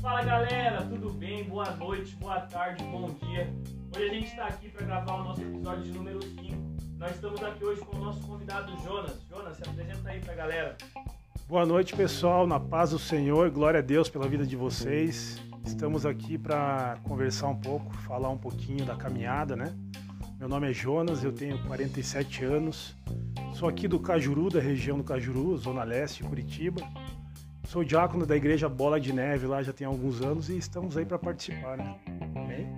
Fala galera, tudo bem? Boa noite, boa tarde, bom dia. Hoje a gente está aqui para gravar o nosso episódio de número 5. Nós estamos aqui hoje com o nosso convidado Jonas. Jonas, se apresenta aí para a galera. Boa noite, pessoal. Na paz do Senhor, glória a Deus pela vida de vocês. Estamos aqui para conversar um pouco, falar um pouquinho da caminhada, né? Meu nome é Jonas, eu tenho 47 anos. Sou aqui do Cajuru, da região do Cajuru, Zona Leste, Curitiba. Sou diácono da igreja Bola de Neve lá já tem alguns anos e estamos aí para participar, né? Amém?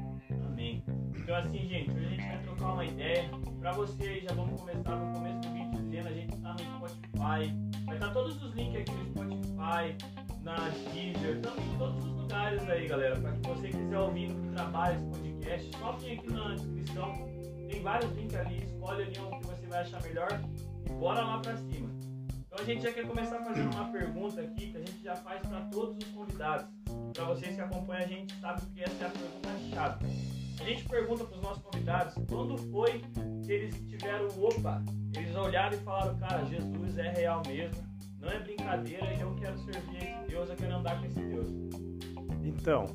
Amém. Então assim, gente, hoje a gente vai trocar uma ideia. Para vocês, já vamos começar no começo do vídeo dizendo, a gente está no Spotify. Vai estar todos os links aqui no Spotify, na Deezer, estamos em todos os lugares aí, galera. Para que você quiser ouvir no trabalho esse podcast, só vem aqui na descrição. Tem vários links ali, escolhe ali um que você vai achar melhor e bora lá para cima. Então a gente já quer começar fazendo uma pergunta aqui que a gente já faz para todos os convidados. Para vocês que acompanham a gente, sabe que essa é a pergunta chave. A gente pergunta para os nossos convidados quando foi que eles tiveram opa, eles olharam e falaram, cara, Jesus é real mesmo, não é brincadeira eu quero servir esse Deus, eu quero andar com esse Deus. Então,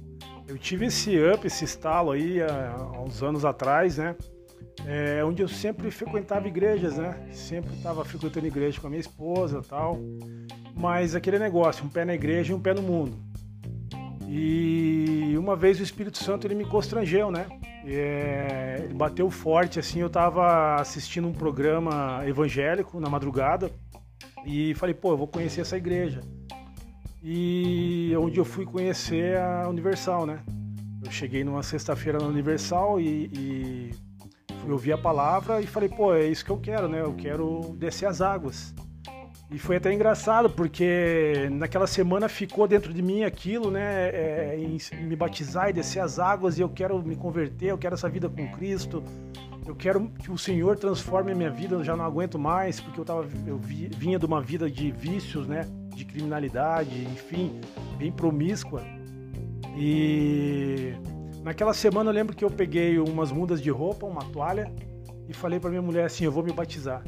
eu tive esse up, esse estalo aí há uns anos atrás, né? É, onde eu sempre frequentava igrejas, né? Sempre estava frequentando igreja com a minha esposa tal. Mas aquele negócio, um pé na igreja e um pé no mundo. E uma vez o Espírito Santo ele me constrangeu, né? É, ele bateu forte, assim, eu estava assistindo um programa evangélico na madrugada e falei, pô, eu vou conhecer essa igreja. E onde eu fui conhecer a Universal, né? Eu cheguei numa sexta-feira na Universal e, e eu ouvi a palavra e falei, pô, é isso que eu quero, né? Eu quero descer as águas. E foi até engraçado, porque naquela semana ficou dentro de mim aquilo, né? É, em, me batizar e descer as águas, e eu quero me converter, eu quero essa vida com Cristo. Eu quero que o Senhor transforme a minha vida, eu já não aguento mais, porque eu, tava, eu vi, vinha de uma vida de vícios, né? De criminalidade, enfim, bem promíscua. E Naquela semana eu lembro que eu peguei umas mudas de roupa, uma toalha e falei para minha mulher assim: eu vou me batizar.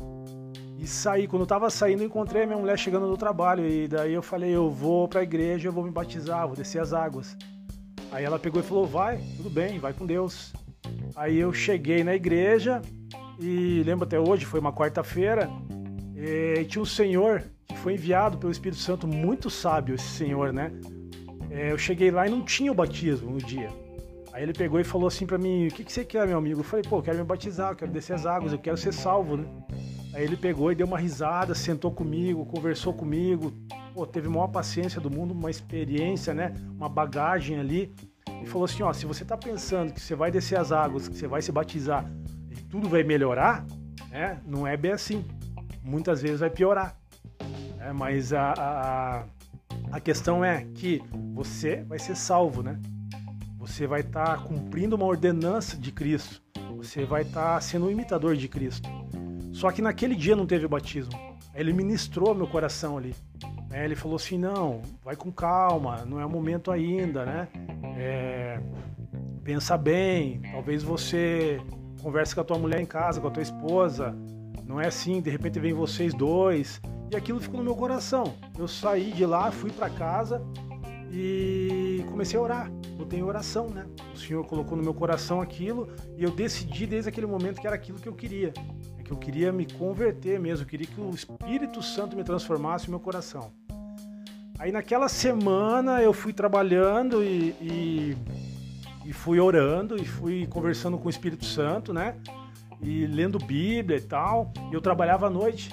E saí, quando eu tava saindo, eu encontrei minha mulher chegando do trabalho e daí eu falei: eu vou para a igreja, eu vou me batizar, vou descer as águas. Aí ela pegou e falou: vai, tudo bem, vai com Deus. Aí eu cheguei na igreja e lembro até hoje, foi uma quarta-feira, e tinha um senhor que foi enviado pelo Espírito Santo, muito sábio esse senhor, né? É, eu cheguei lá e não tinha o batismo no dia. Aí ele pegou e falou assim para mim: O que, que você quer, meu amigo? Eu falei: Pô, eu quero me batizar, eu quero descer as águas, eu quero ser salvo, né? Aí ele pegou e deu uma risada, sentou comigo, conversou comigo, pô, teve a maior paciência do mundo, uma experiência, né? Uma bagagem ali. E falou assim: Ó, se você tá pensando que você vai descer as águas, que você vai se batizar e tudo vai melhorar, né? Não é bem assim. Muitas vezes vai piorar. Né? Mas a, a, a questão é que você vai ser salvo, né? Você vai estar tá cumprindo uma ordenança de Cristo. Você vai estar tá sendo um imitador de Cristo. Só que naquele dia não teve o batismo. Ele ministrou meu coração ali. É, ele falou assim: não, vai com calma, não é o momento ainda, né? É, pensa bem, talvez você converse com a tua mulher em casa, com a tua esposa. Não é assim, de repente vem vocês dois. E aquilo ficou no meu coração. Eu saí de lá, fui para casa e comecei a orar. Botei em oração, né? O Senhor colocou no meu coração aquilo e eu decidi desde aquele momento que era aquilo que eu queria. É que eu queria me converter mesmo, eu queria que o Espírito Santo me transformasse o meu coração. Aí naquela semana eu fui trabalhando e, e, e fui orando e fui conversando com o Espírito Santo, né? E lendo Bíblia e tal. E eu trabalhava à noite.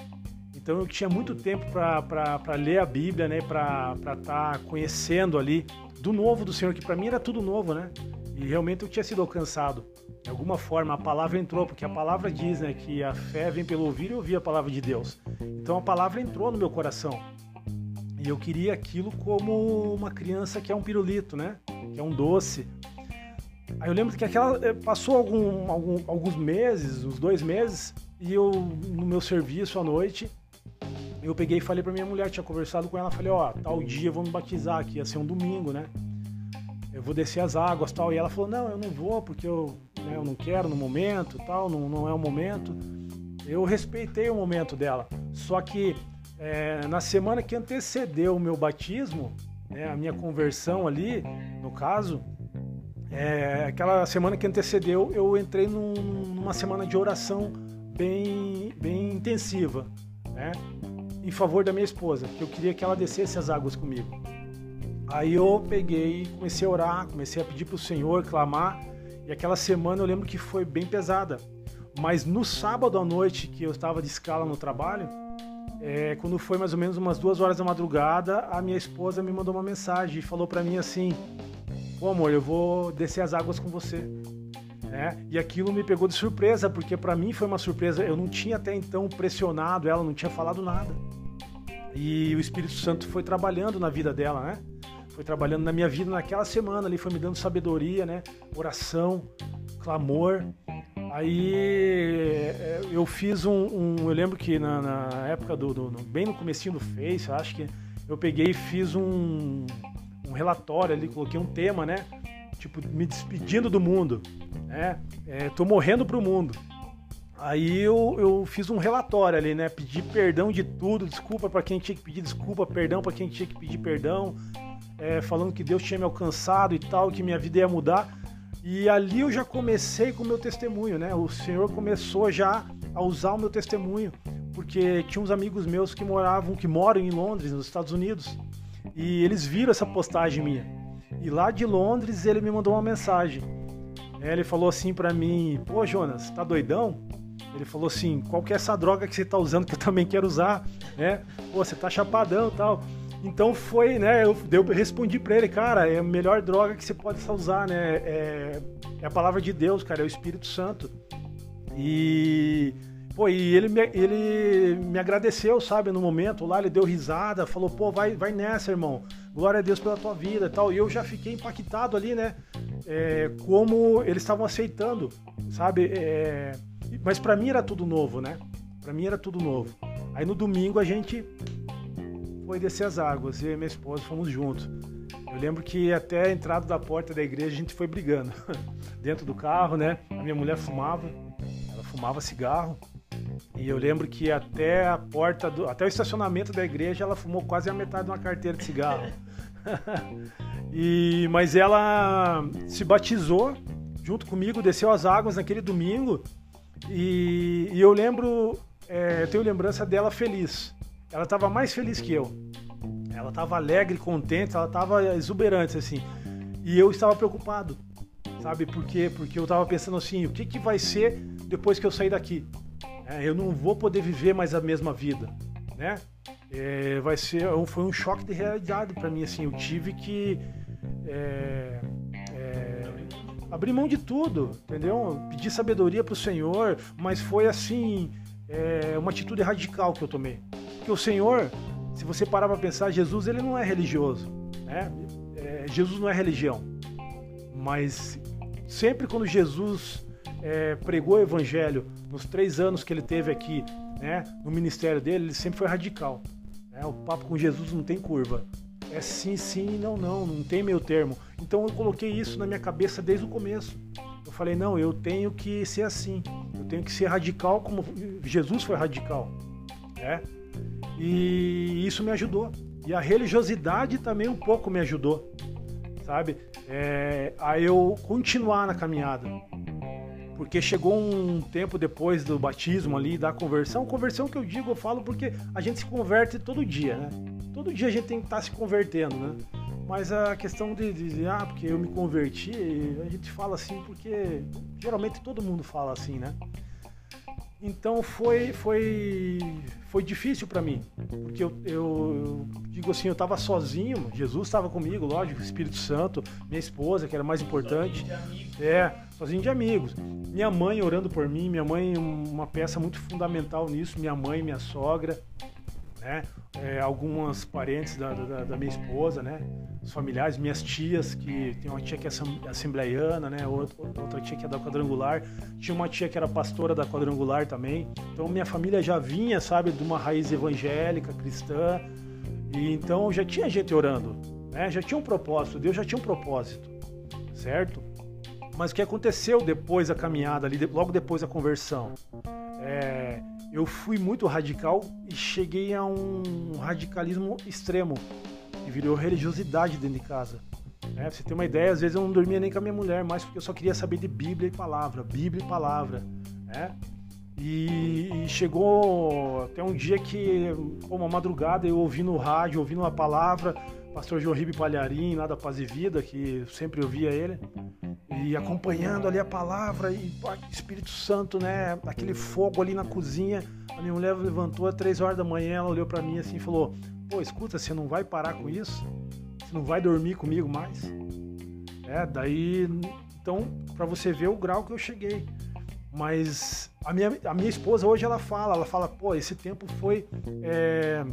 Então eu tinha muito tempo para ler a Bíblia, né? Para estar tá conhecendo ali do novo do Senhor, que para mim era tudo novo, né? E realmente eu tinha sido alcançado. De alguma forma a palavra entrou, porque a palavra diz né, que a fé vem pelo ouvir e ouvir a palavra de Deus. Então a palavra entrou no meu coração. E eu queria aquilo como uma criança que é um pirulito, né? Que é um doce. Aí eu lembro que aquela eh, passou algum, algum, alguns meses, uns dois meses, e eu no meu serviço à noite eu peguei e falei pra minha mulher, tinha conversado com ela, falei, ó, tal dia vamos batizar aqui, ia ser um domingo, né? Eu vou descer as águas tal. E ela falou, não, eu não vou, porque eu, né, eu não quero no momento tal, não, não é o momento. Eu respeitei o momento dela. Só que é, na semana que antecedeu o meu batismo, né, a minha conversão ali, no caso, é, aquela semana que antecedeu, eu entrei num, numa semana de oração bem, bem intensiva, né, em favor da minha esposa, que eu queria que ela descesse as águas comigo. Aí eu peguei, comecei a orar, comecei a pedir para o Senhor, clamar, e aquela semana eu lembro que foi bem pesada. Mas no sábado à noite, que eu estava de escala no trabalho, é, quando foi mais ou menos umas duas horas da madrugada, a minha esposa me mandou uma mensagem e falou para mim assim: Pô, amor, eu vou descer as águas com você. É, e aquilo me pegou de surpresa, porque para mim foi uma surpresa. Eu não tinha até então pressionado ela, não tinha falado nada. E o Espírito Santo foi trabalhando na vida dela, né? Foi trabalhando na minha vida naquela semana ali, foi me dando sabedoria, né? Oração, clamor. Aí é, eu fiz um, um eu lembro que na, na época do, do, bem no comecinho do Face, acho que eu peguei e fiz um, um relatório ali, coloquei um tema, né? Tipo, me despedindo do mundo, né? É, tô morrendo pro mundo. Aí eu, eu fiz um relatório ali, né? Pedi perdão de tudo, desculpa para quem tinha que pedir desculpa, perdão para quem tinha que pedir perdão, é, falando que Deus tinha me alcançado e tal, que minha vida ia mudar. E ali eu já comecei com o meu testemunho, né? O Senhor começou já a usar o meu testemunho, porque tinha uns amigos meus que moravam, que moram em Londres, nos Estados Unidos, e eles viram essa postagem minha. E lá de Londres ele me mandou uma mensagem. É, ele falou assim para mim: "Pô, Jonas, tá doidão?" Ele falou assim: "Qual que é essa droga que você tá usando que eu também quero usar?" né? "Pô, você tá chapadão, tal." Então foi, né? Eu, eu respondi para ele, cara, é a melhor droga que você pode usar, né? É, é, a palavra de Deus, cara, é o Espírito Santo. E, pô, e ele me, ele me agradeceu, sabe, no momento lá, ele deu risada, falou, pô, vai, vai nessa, irmão. Glória a Deus pela tua vida e tal. E eu já fiquei impactado ali, né? É, como eles estavam aceitando, sabe? É, mas para mim era tudo novo, né? Para mim era tudo novo. Aí no domingo a gente foi descer as águas. Eu e minha esposa fomos juntos. Eu lembro que até a entrada da porta da igreja a gente foi brigando. Dentro do carro, né? A minha mulher fumava, ela fumava cigarro. E eu lembro que até a porta, do, até o estacionamento da igreja, ela fumou quase a metade de uma carteira de cigarro. e, mas ela se batizou junto comigo, desceu as águas naquele domingo. E, e eu lembro, é, eu tenho lembrança dela feliz ela estava mais feliz que eu. Ela estava alegre, contente, ela estava exuberante assim. E eu estava preocupado, sabe? Por quê? Porque eu estava pensando assim, o que, que vai ser depois que eu sair daqui? É, eu não vou poder viver mais a mesma vida, né? É, vai ser, foi um choque de realidade para mim assim. Eu tive que é, é, abrir mão de tudo, entendeu? Pedir sabedoria para o Senhor, mas foi assim é, uma atitude radical que eu tomei. Porque o Senhor, se você parar para pensar, Jesus ele não é religioso, né? É, Jesus não é religião, mas sempre quando Jesus é, pregou o Evangelho nos três anos que ele teve aqui, né, no ministério dele, ele sempre foi radical. Né? O papo com Jesus não tem curva. É sim, sim, não, não, não tem meio termo. Então eu coloquei isso na minha cabeça desde o começo. Eu falei, não, eu tenho que ser assim. Eu tenho que ser radical como Jesus foi radical. Né? E isso me ajudou. E a religiosidade também um pouco me ajudou, sabe? É, a eu continuar na caminhada. Porque chegou um tempo depois do batismo ali, da conversão. Conversão que eu digo, eu falo porque a gente se converte todo dia, né? Todo dia a gente tem que estar tá se convertendo, né? Mas a questão de, de, ah, porque eu me converti, a gente fala assim porque geralmente todo mundo fala assim, né? Então foi foi foi difícil para mim, porque eu, eu, eu, digo assim, eu estava sozinho, Jesus estava comigo, lógico, Espírito Santo, minha esposa, que era mais importante. É, sozinho de amigos. Minha mãe orando por mim, minha mãe uma peça muito fundamental nisso, minha mãe, minha sogra, né? É, algumas parentes da, da, da, minha esposa, né? Os familiares, minhas tias, que tem uma tia que é assembleiana, né? Outra, outra tia que é da quadrangular. Tinha uma tia que era pastora da quadrangular também. Então minha família já vinha, sabe, de uma raiz evangélica, cristã. E então já tinha gente orando, né? Já tinha um propósito, Deus já tinha um propósito, certo? Mas o que aconteceu depois da caminhada ali, logo depois da conversão? É, eu fui muito radical e cheguei a um radicalismo extremo e virou religiosidade dentro de casa. É, pra você ter uma ideia, às vezes eu não dormia nem com a minha mulher mais porque eu só queria saber de Bíblia e palavra, Bíblia e palavra. Né? E, e, chegou até um dia que, uma madrugada, eu ouvi no rádio, ouvindo uma palavra, pastor João Ribe Palharim, lá da Paz e Vida, que sempre ouvia ele, e acompanhando ali a palavra e Espírito Santo, né? Aquele fogo ali na cozinha. A minha mulher levantou às três horas da manhã, ela olhou para mim assim e falou: Pô, escuta, você não vai parar com isso? Você não vai dormir comigo mais? É, daí. Então, para você ver o grau que eu cheguei. Mas a minha, a minha esposa hoje ela fala, ela fala, pô, esse tempo foi é,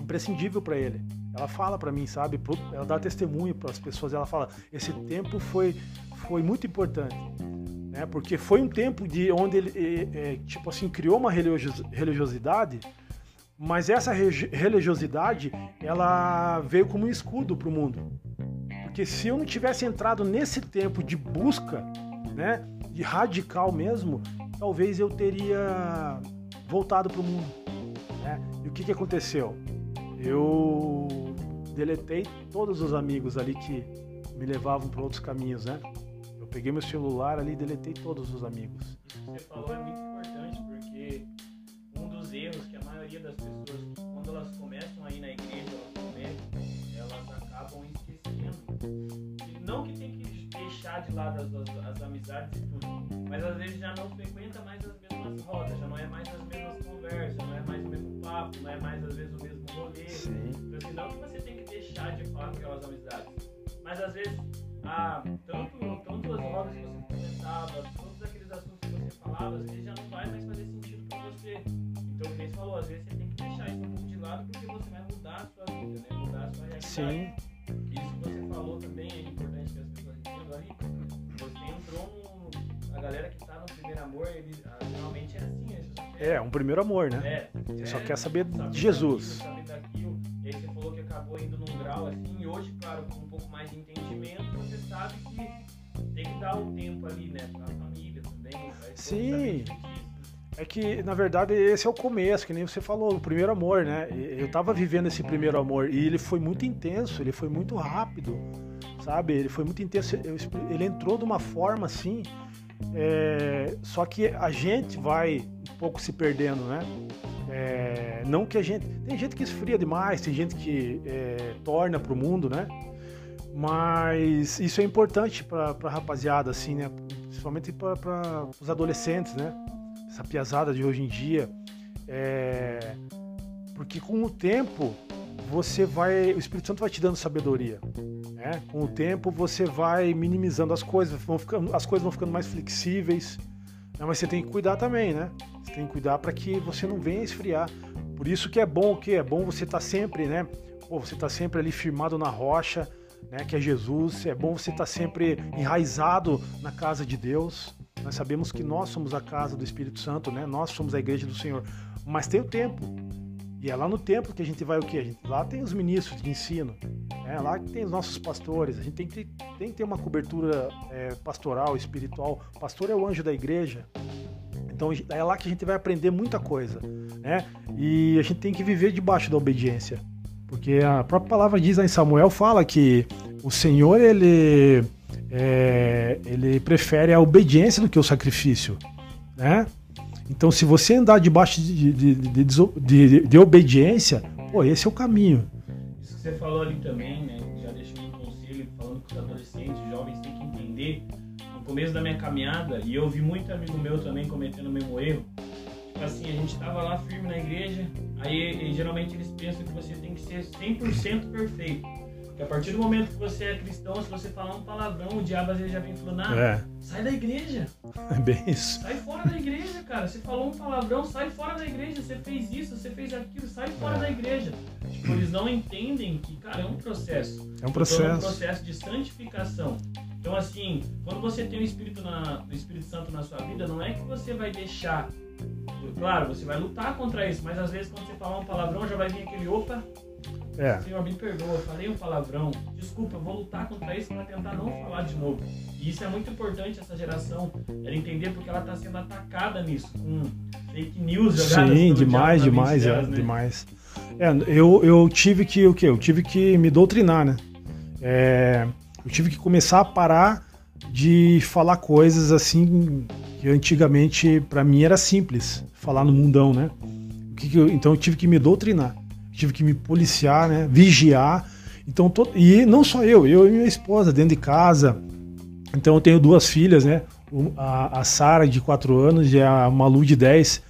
imprescindível para ele ela fala para mim, sabe? Ela dá testemunho para as pessoas. Ela fala: esse tempo foi, foi muito importante, né? Porque foi um tempo de onde ele, é, é, tipo assim, criou uma religiosidade, mas essa religiosidade ela veio como um escudo para o mundo. Porque se eu não tivesse entrado nesse tempo de busca, né, de radical mesmo, talvez eu teria voltado para o mundo. Né? E o que, que aconteceu? Eu deletei todos os amigos ali que me levavam para outros caminhos, né? Eu peguei meu celular ali e deletei todos os amigos. Isso que você falou é muito importante, porque um dos erros que a maioria das pessoas, quando elas começam a ir na igreja, elas cometem, elas acabam esquecendo. não que tem que deixar de lado as, as, as amizades e tudo, mas às vezes já não frequenta mais as mesmas rodas, já não é mais as mesmas conversas, não é mais o mesmo papo, não é mais às vezes o mesmo rolê. Mas às vezes ah, tanto, tanto as rodas que você comentava, todos aqueles assuntos que você falava, às vezes já não vai mais fazer sentido para você. Então, o você falou, às vezes você tem que deixar isso um pouco de lado porque você vai mudar a sua vida, né? Mudar a sua realidade. Sim. Isso que você falou também é importante que as pessoas entendam aí. Você entrou no. A galera que tá no primeiro amor, ele, ah, geralmente é assim, é, é um primeiro amor, né? É, você é, só quer saber de Jesus. Daquilo, saber daquilo. E aí você falou que acabou indo num grau assim, hoje, claro, com um pouco mais de entendimento, você sabe que tem que dar o tempo ali, né? Pra família também. Sim. É que, na verdade, esse é o começo, que nem você falou, o primeiro amor, né? Eu tava vivendo esse primeiro amor e ele foi muito intenso, ele foi muito rápido, sabe? Ele foi muito intenso, ele entrou de uma forma assim, é... só que a gente vai um pouco se perdendo, né? É... Não que a gente. Tem gente que esfria demais, tem gente que é... torna pro mundo, né? Mas isso é importante pra, pra rapaziada, assim, né? Principalmente para os adolescentes, né? essa piazada de hoje em dia. É... Porque com o tempo você vai. O Espírito Santo vai te dando sabedoria. Né? Com o tempo você vai minimizando as coisas, vão ficando, as coisas vão ficando mais flexíveis. Né? Mas você tem que cuidar também, né? Você tem que cuidar para que você não venha esfriar. Por isso que é bom o que? É bom você estar tá sempre, né? Pô, você está sempre ali firmado na rocha, né? Que é Jesus. É bom você estar tá sempre enraizado na casa de Deus. Nós sabemos que nós somos a casa do Espírito Santo, né? Nós somos a igreja do Senhor. Mas tem o templo. E é lá no templo que a gente vai o quê? A gente, lá tem os ministros de ensino. É lá que tem os nossos pastores. A gente tem que, tem que ter uma cobertura é, pastoral, espiritual. O pastor é o anjo da igreja. Então é lá que a gente vai aprender muita coisa, né? E a gente tem que viver debaixo da obediência. Porque a própria palavra diz lá em Samuel fala que o Senhor ele é, ele prefere a obediência do que o sacrifício, né? Então, se você andar debaixo de, de, de, de, obediência, pô, esse é o caminho. Isso que você falou ali também, né? Já deixou um conselho falando que os adolescentes, os jovens têm que entender. No começo da minha caminhada, e eu vi muito amigo meu também cometendo o mesmo erro. Tipo assim, a gente tava lá firme na igreja, aí geralmente eles pensam que você tem que ser 100% perfeito. Porque a partir do momento que você é cristão, se você falar um palavrão, o diabo às vezes já vem falando, ah, é. sai da igreja. É bem isso. Sai fora da igreja, cara. Você falou um palavrão, sai fora da igreja. Você fez isso, você fez aquilo, sai fora é. da igreja. Tipo, eles não entendem que, cara, é um processo. É um processo. É um processo de santificação. Então, assim, quando você tem o Espírito, na, o Espírito Santo na sua vida, não é que você vai deixar. Claro, você vai lutar contra isso, mas às vezes quando você falar um palavrão, já vai vir aquele opa, É. Senhor, me perdoa, falei um palavrão. Desculpa, eu vou lutar contra isso para tentar não falar de novo. E isso é muito importante, essa geração, ela entender porque ela está sendo atacada nisso, com fake news jogadas Sim, demais, demais, é, né? demais. É, eu, eu tive que, o quê? Eu tive que me doutrinar, né? É, eu tive que começar a parar de falar coisas assim que antigamente para mim era simples, falar no mundão, né? então eu tive que me doutrinar tive que me policiar, né? Vigiar. Então, to... e não só eu, eu e minha esposa dentro de casa. Então eu tenho duas filhas, né? A, a Sara de 4 anos e a Malu de 10.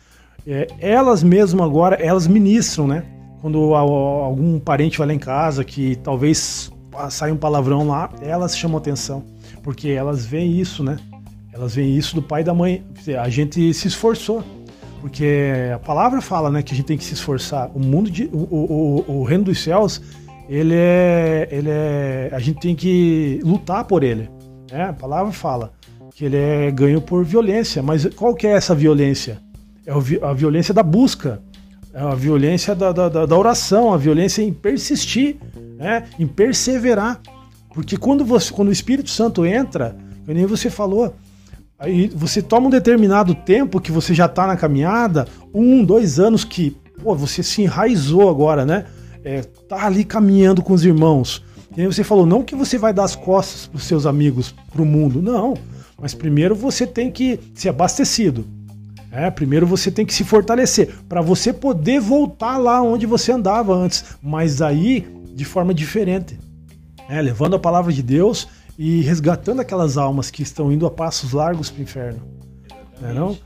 É, elas mesmo agora, elas ministram, né? Quando algum parente vai lá em casa que talvez saia um palavrão lá, elas chamam atenção. Porque elas veem isso, né? Elas veem isso do pai e da mãe. A gente se esforçou porque a palavra fala, né, que a gente tem que se esforçar. O mundo de, o, o, o reino dos céus, ele é, ele é, a gente tem que lutar por ele. Né? A palavra fala que ele é ganho por violência. Mas qual que é essa violência? É a violência da busca, é a violência da, da, da oração, a violência em persistir, né? em perseverar. Porque quando, você, quando o Espírito Santo entra, nem você falou, Aí você toma um determinado tempo que você já está na caminhada, um, dois anos que pô, você se enraizou agora, né? É, tá ali caminhando com os irmãos. E aí você falou, não que você vai dar as costas para os seus amigos, para o mundo, não. Mas primeiro você tem que ser abastecido. É, primeiro você tem que se fortalecer para você poder voltar lá onde você andava antes, mas aí de forma diferente, é, levando a palavra de Deus e resgatando aquelas almas que estão indo a passos largos para o inferno. Não é não?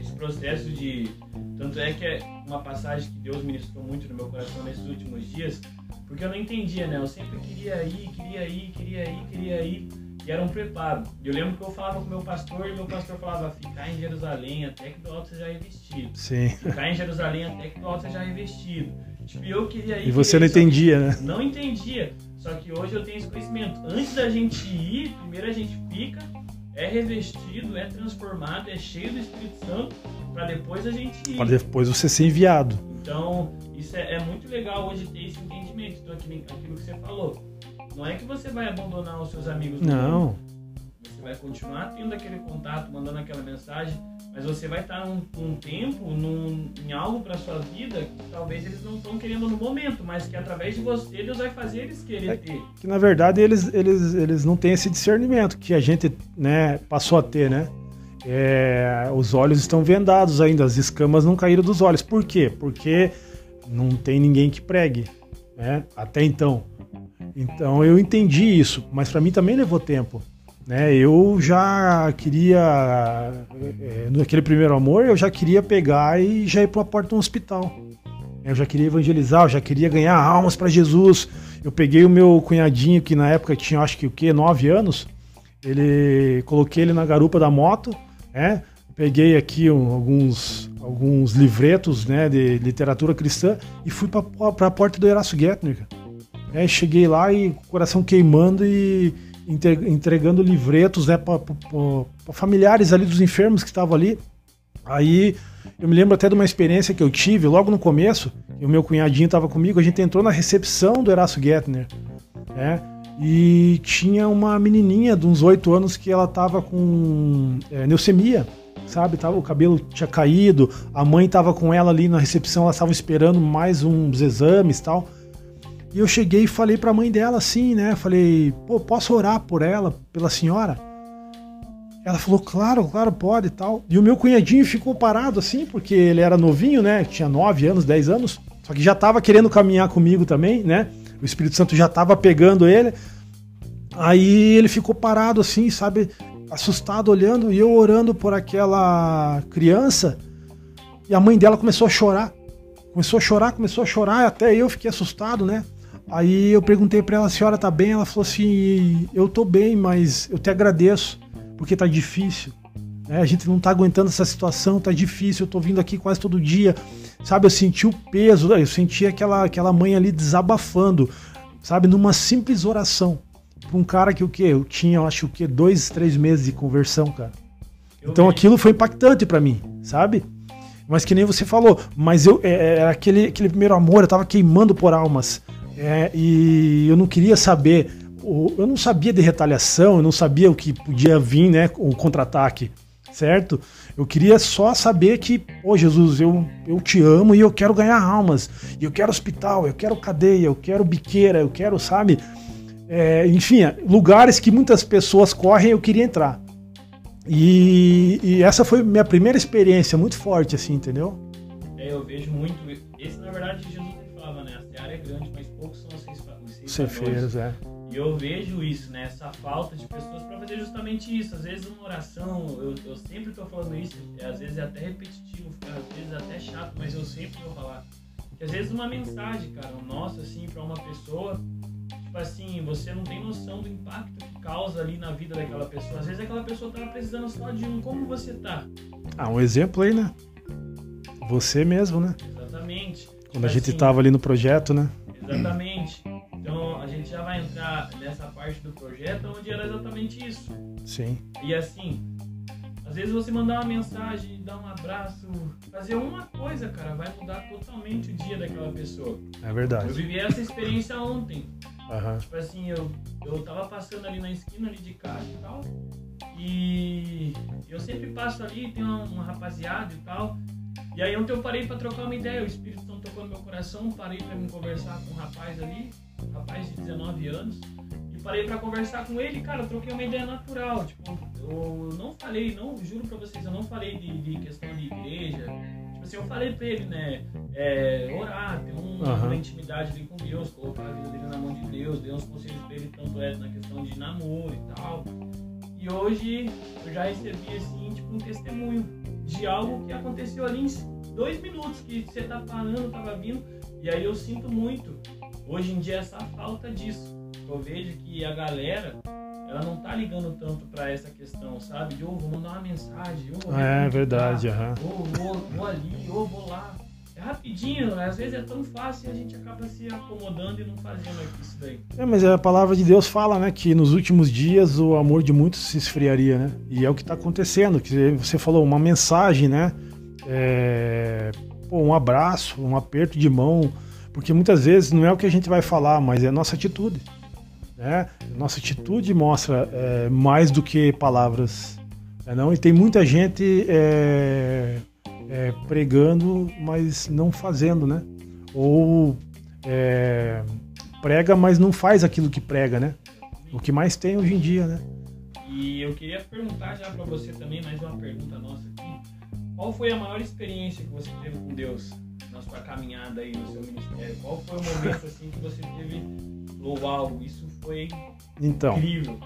Esse processo de. Tanto é que é uma passagem que Deus ministrou muito no meu coração nesses últimos dias, porque eu não entendia, né? Eu sempre queria ir, queria ir, queria ir, queria ir, e era um preparo. Eu lembro que eu falava com meu pastor, e meu pastor falava: ficar em Jerusalém até que do alto seja revestido. Sim. Ficar em Jerusalém até que do alto seja revestido. Tipo, eu queria ir. E você não entendia, né? Não entendia. Só que hoje eu tenho esse conhecimento. Antes da gente ir, primeiro a gente fica, é revestido, é transformado, é cheio do Espírito Santo, para depois a gente ir. Para depois você ser enviado. Então, isso é, é, muito legal hoje ter esse entendimento. Então, aquilo, aquilo que você falou. Não é que você vai abandonar os seus amigos. Não. Mundo. Você vai continuar tendo aquele contato, mandando aquela mensagem, mas você vai estar um, um tempo num, em algo para sua vida que talvez eles não estão querendo no momento, mas que através de você Deus vai fazer eles querer é ter. Que na verdade eles, eles, eles não têm esse discernimento que a gente né, passou a ter, né? É, os olhos estão vendados ainda, as escamas não caíram dos olhos. Por quê? Porque não tem ninguém que pregue, né? Até então. Então eu entendi isso, mas para mim também levou tempo. Né? Eu já queria, é, naquele primeiro amor, eu já queria pegar e já ir para a porta de um hospital. Eu já queria evangelizar, eu já queria ganhar almas para Jesus. Eu peguei o meu cunhadinho, que na época tinha acho que o quê, nove anos. Ele coloquei ele na garupa da moto, né? Peguei aqui um, alguns, alguns livretos né, de literatura cristã e fui para a porta do Erasto Gettner. É, cheguei lá e coração queimando e entregando livretos né, para familiares ali dos enfermos que estavam ali. Aí eu me lembro até de uma experiência que eu tive logo no começo, e o meu cunhadinho estava comigo, a gente entrou na recepção do Erasto Gettner, né? E tinha uma menininha de uns oito anos que ela estava com é, leucemia, sabe? Tava, o cabelo tinha caído, a mãe estava com ela ali na recepção, elas estavam esperando mais uns exames tal. E eu cheguei e falei para a mãe dela assim, né? Falei, pô, posso orar por ela, pela senhora? Ela falou, claro, claro, pode e tal. E o meu cunhadinho ficou parado assim, porque ele era novinho, né? Tinha 9 anos, 10 anos. Só que já estava querendo caminhar comigo também, né? O Espírito Santo já estava pegando ele. Aí ele ficou parado assim, sabe? Assustado, olhando. E eu orando por aquela criança. E a mãe dela começou a chorar. Começou a chorar, começou a chorar. Até eu fiquei assustado, né? Aí eu perguntei para ela, a senhora tá bem? Ela falou assim, eu tô bem, mas eu te agradeço, porque tá difícil. Né? A gente não tá aguentando essa situação, tá difícil, eu tô vindo aqui quase todo dia. Sabe, eu senti o peso, eu senti aquela, aquela mãe ali desabafando, sabe, numa simples oração. Pra um cara que o quê? Eu tinha, eu acho o quê? Dois, três meses de conversão, cara. Então aquilo foi impactante para mim, sabe? Mas que nem você falou, mas eu é, é, aquele, aquele primeiro amor, eu tava queimando por almas É, e eu não queria saber, eu não sabia de retaliação, eu não sabia o que podia vir, né, o contra-ataque, certo? Eu queria só saber que, ô Jesus, eu, eu te amo e eu quero ganhar almas, e eu quero hospital, eu quero cadeia, eu quero biqueira, eu quero, sabe? É, enfim, lugares que muitas pessoas correm, eu queria entrar. E, e, essa foi minha primeira experiência muito forte, assim, entendeu? É, eu vejo muito. Esse, na verdade, Jesus falava, né? A área é grande, mas ceifadores. é. E eu vejo isso, né? Essa falta de pessoas para fazer justamente isso. Às vezes uma oração, eu, eu sempre tô falando isso, é, às vezes é até repetitivo, às vezes é até chato, mas eu sempre vou falar. Que às vezes uma mensagem, cara, nossa, assim, para uma pessoa, tipo assim, você não tem noção do impacto que causa ali na vida daquela pessoa. Às vezes aquela pessoa tava precisando só de um como você tá. Ah, um exemplo aí, né? Você mesmo, né? Exatamente. Quando tipo a gente assim, tava ali no projeto, né? Exatamente. Vai entrar nessa parte do projeto onde era exatamente isso. Sim. E assim, às vezes você mandar uma mensagem, dar um abraço, fazer uma coisa, cara, vai mudar totalmente o dia daquela pessoa. É verdade. Eu vivi essa experiência ontem. Uhum. Tipo assim, eu, eu tava passando ali na esquina ali de casa e tal. E eu sempre passo ali, tem uma, uma rapaziada e tal. E aí ontem eu parei para trocar uma ideia, o Espírito Santo tocou no meu coração, parei para me conversar com um rapaz ali, rapaz de 19 anos, e parei para conversar com ele, cara, eu troquei uma ideia natural, tipo, eu não falei, não, juro para vocês, eu não falei de, de questão de igreja, tipo assim, eu falei para ele, né, é, orar, ter um, uhum. uma intimidade ali com Deus, colocar a vida dele na mão de Deus, dei uns conselhos para ele, tanto é na questão de namoro e tal. E hoje eu já recebi assim, tipo, um testemunho de algo que aconteceu ali em dois minutos, que você tá parando, tava vindo. E aí eu sinto muito, hoje em dia, essa falta disso. Eu vejo que a galera, ela não tá ligando tanto para essa questão, sabe? De, oh, vou mandar uma mensagem, ou oh, É verdade, aham. Uhum. Ou vou, vou ali, ou vou lá. É rapidinho, às vezes é tão fácil e a gente acaba se acomodando e não fazendo isso daí. É, mas a palavra de Deus fala, né, que nos últimos dias o amor de muitos se esfriaria, né? E é o que está acontecendo, que você falou uma mensagem, né? É, pô, um abraço, um aperto de mão, porque muitas vezes não é o que a gente vai falar, mas é a nossa atitude. Né? Nossa atitude mostra é, mais do que palavras. Né, não? E tem muita gente é, é, pregando, mas não fazendo, né? Ou é, prega, mas não faz aquilo que prega, né? O que mais tem hoje em dia, né? E eu queria perguntar já para você também, mais uma pergunta nossa aqui. Qual foi a maior experiência que você teve com Deus na sua caminhada aí no seu ministério? Qual foi o momento assim que você teve, uau, isso foi então, incrível?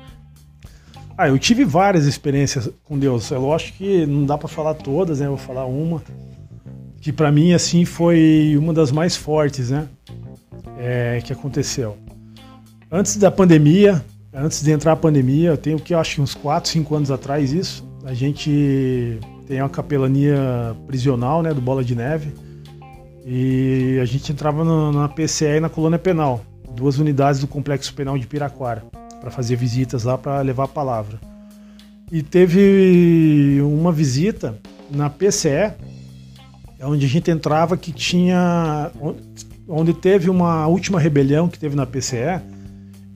Ah, eu tive várias experiências com Deus. É lógico que não dá para falar todas, né? Eu vou falar uma que para mim assim foi uma das mais fortes, né? É, que aconteceu. Antes da pandemia, antes de entrar a pandemia, eu tenho que acho que uns 4, 5 anos atrás isso, a gente tem uma capelania prisional, né, do Bola de Neve. E a gente entrava no, na PCE e na colônia penal, duas unidades do complexo penal de Piraquara para fazer visitas lá para levar a palavra. E teve uma visita na PCE, onde a gente entrava que tinha. onde teve uma última rebelião que teve na PCE,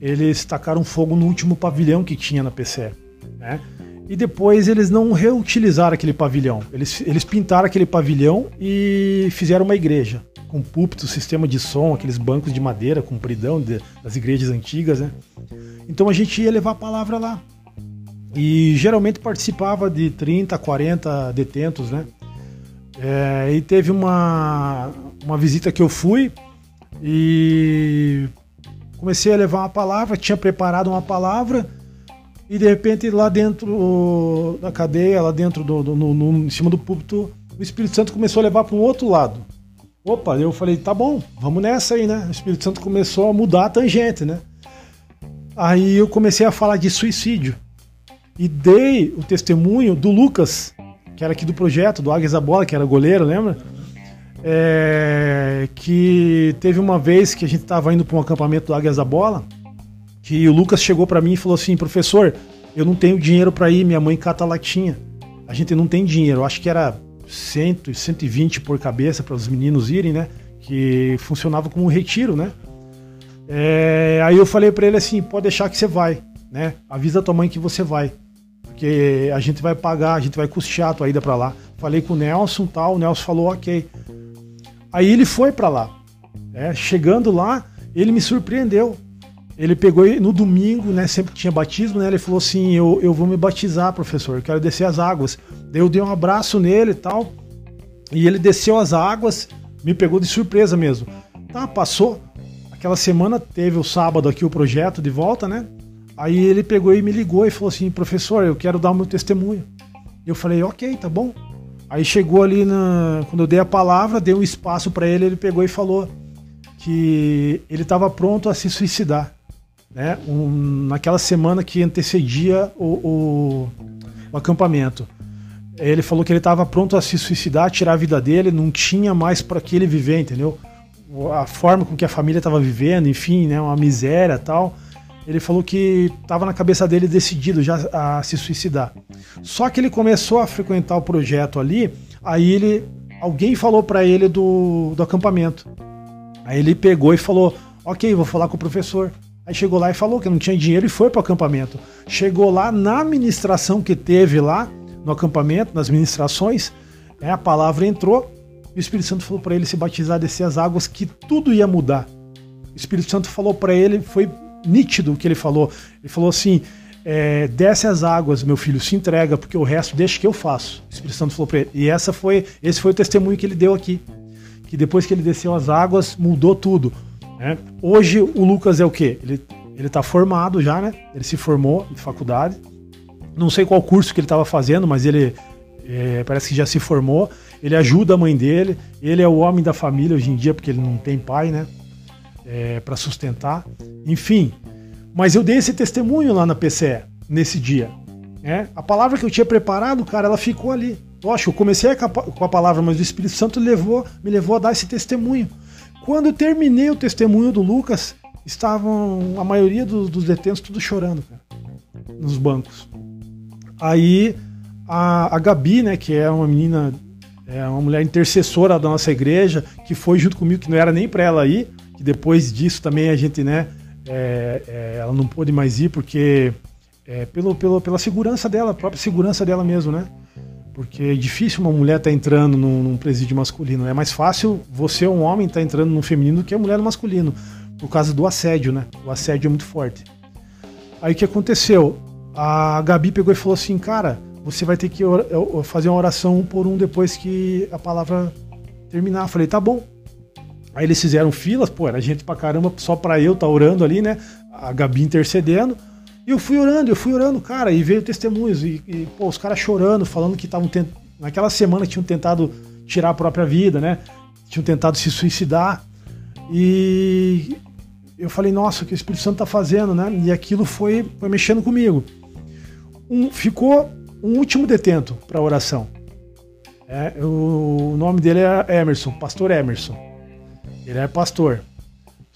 eles tacaram fogo no último pavilhão que tinha na PCE. Né? E depois eles não reutilizaram aquele pavilhão. Eles, eles pintaram aquele pavilhão e fizeram uma igreja. Com púlpito, sistema de som, aqueles bancos de madeira compridão de, das igrejas antigas, né? Então a gente ia levar a palavra lá. E geralmente participava de 30, 40 detentos, né? É, e teve uma, uma visita que eu fui e comecei a levar uma palavra, tinha preparado uma palavra e de repente lá dentro da cadeia, lá dentro do, do no, no, em cima do púlpito, o Espírito Santo começou a levar para um outro lado. Opa, eu falei, tá bom, vamos nessa aí, né? O Espírito Santo começou a mudar a tangente, né? Aí eu comecei a falar de suicídio. E dei o testemunho do Lucas, que era aqui do projeto, do Águias da Bola, que era goleiro, lembra? É, que teve uma vez que a gente estava indo para um acampamento do Águias da Bola, que o Lucas chegou para mim e falou assim: professor, eu não tenho dinheiro para ir, minha mãe cata latinha. A gente não tem dinheiro, eu acho que era 100, 120 por cabeça para os meninos irem, né? Que funcionava como um retiro, né? É, aí eu falei para ele assim, pode deixar que você vai, né? Avisa a tua mãe que você vai, porque a gente vai pagar, a gente vai custear a tua ida para lá. Falei com o Nelson, tal, o Nelson falou ok. Aí ele foi para lá. É, chegando lá, ele me surpreendeu. Ele pegou no domingo, né? Sempre que tinha batismo, né? Ele falou assim: eu, eu vou me batizar, professor, eu quero descer as águas. Daí eu dei um abraço nele e tal. E ele desceu as águas, me pegou de surpresa mesmo. Tá, passou. Aquela semana teve o sábado aqui o projeto de volta, né? Aí ele pegou e me ligou e falou assim: professor, eu quero dar o meu testemunho. Eu falei: ok, tá bom. Aí chegou ali na. Quando eu dei a palavra, dei um espaço para ele, ele pegou e falou que ele estava pronto a se suicidar. Né? Um, naquela semana que antecedia o, o, o acampamento. Ele falou que ele estava pronto a se suicidar, tirar a vida dele, não tinha mais para que ele viver, entendeu? A forma com que a família estava vivendo, enfim, né, uma miséria tal. Ele falou que estava na cabeça dele decidido já a se suicidar. Só que ele começou a frequentar o projeto ali, aí ele alguém falou para ele do, do acampamento. Aí ele pegou e falou: Ok, vou falar com o professor. Aí chegou lá e falou que não tinha dinheiro e foi para o acampamento. Chegou lá na administração que teve lá, no acampamento, nas ministrações, né, a palavra entrou e o Espírito Santo falou para ele se batizar, descer as águas, que tudo ia mudar. O Espírito Santo falou para ele, foi nítido o que ele falou. Ele falou assim: é, desce as águas, meu filho, se entrega, porque o resto deixa que eu faço. O Espírito Santo falou para ele. E essa foi, esse foi o testemunho que ele deu aqui. Que depois que ele desceu as águas, mudou tudo. Né? Hoje o Lucas é o quê? Ele, ele tá formado já, né? Ele se formou em faculdade. Não sei qual curso que ele estava fazendo, mas ele é, parece que já se formou. Ele ajuda a mãe dele. Ele é o homem da família hoje em dia, porque ele não tem pai, né? É, para sustentar. Enfim, mas eu dei esse testemunho lá na PCE, nesse dia. Né? A palavra que eu tinha preparado, cara, ela ficou ali. Eu comecei com a palavra, mas o Espírito Santo levou, me levou a dar esse testemunho. Quando terminei o testemunho do Lucas, estavam a maioria dos, dos detentos tudo chorando, cara, nos bancos. Aí a, a Gabi, né, que é uma menina, é uma mulher intercessora da nossa igreja, que foi junto comigo, que não era nem para ela ir, que depois disso também a gente, né, é, é, ela não pôde mais ir porque é, pelo, pelo, pela segurança dela, a própria segurança dela mesmo, né? Porque é difícil uma mulher estar tá entrando num, num, presídio masculino. É mais fácil você, um homem, estar tá entrando num feminino do que a mulher no masculino. Por causa do assédio, né? O assédio é muito forte. Aí o que aconteceu? A Gabi pegou e falou assim, cara, você vai ter que fazer uma oração um por um depois que a palavra terminar. Eu falei, tá bom. Aí eles fizeram filas, pô, era gente pra caramba, só pra eu estar tá orando ali, né? A Gabi intercedendo. E eu fui orando, eu fui orando, cara, e veio testemunhos, e, e pô, os caras chorando, falando que estavam tent... naquela semana tinham tentado tirar a própria vida, né? Tinham tentado se suicidar. E eu falei, nossa, o que o Espírito Santo tá fazendo, né? E aquilo foi, foi mexendo comigo. Um, ficou um último detento para oração. É, o, o nome dele é Emerson, pastor Emerson. Ele é pastor.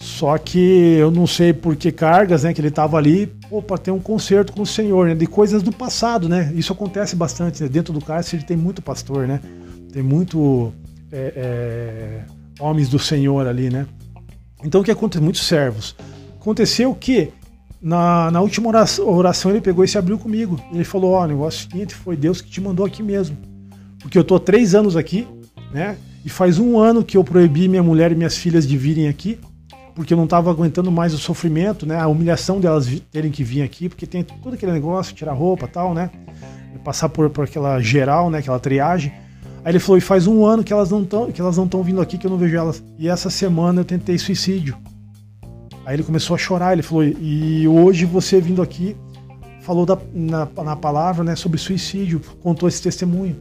Só que eu não sei por que cargas, né? Que ele estava ali para ter um concerto com o Senhor, né? De coisas do passado, né? Isso acontece bastante. Né? Dentro do cárcere tem muito pastor, né? Tem muito é, é, homens do Senhor ali, né? Então o que acontece? Muitos servos. Aconteceu que na, na última oração, oração, ele pegou e se abriu comigo. Ele falou: Ó, oh, negócio seguinte foi Deus que te mandou aqui mesmo. Porque eu tô três anos aqui, né? E faz um ano que eu proibi minha mulher e minhas filhas de virem aqui porque eu não estava aguentando mais o sofrimento, né? A humilhação delas terem que vir aqui, porque tem todo aquele negócio, tirar roupa tal, né? Passar por, por aquela geral, né? Aquela triagem. Aí ele falou, e faz um ano que elas não estão que elas não estão vindo aqui, que eu não vejo elas. E essa semana eu tentei suicídio. Aí ele começou a chorar, ele falou, e hoje você vindo aqui falou da, na, na palavra, né, sobre suicídio, contou esse testemunho.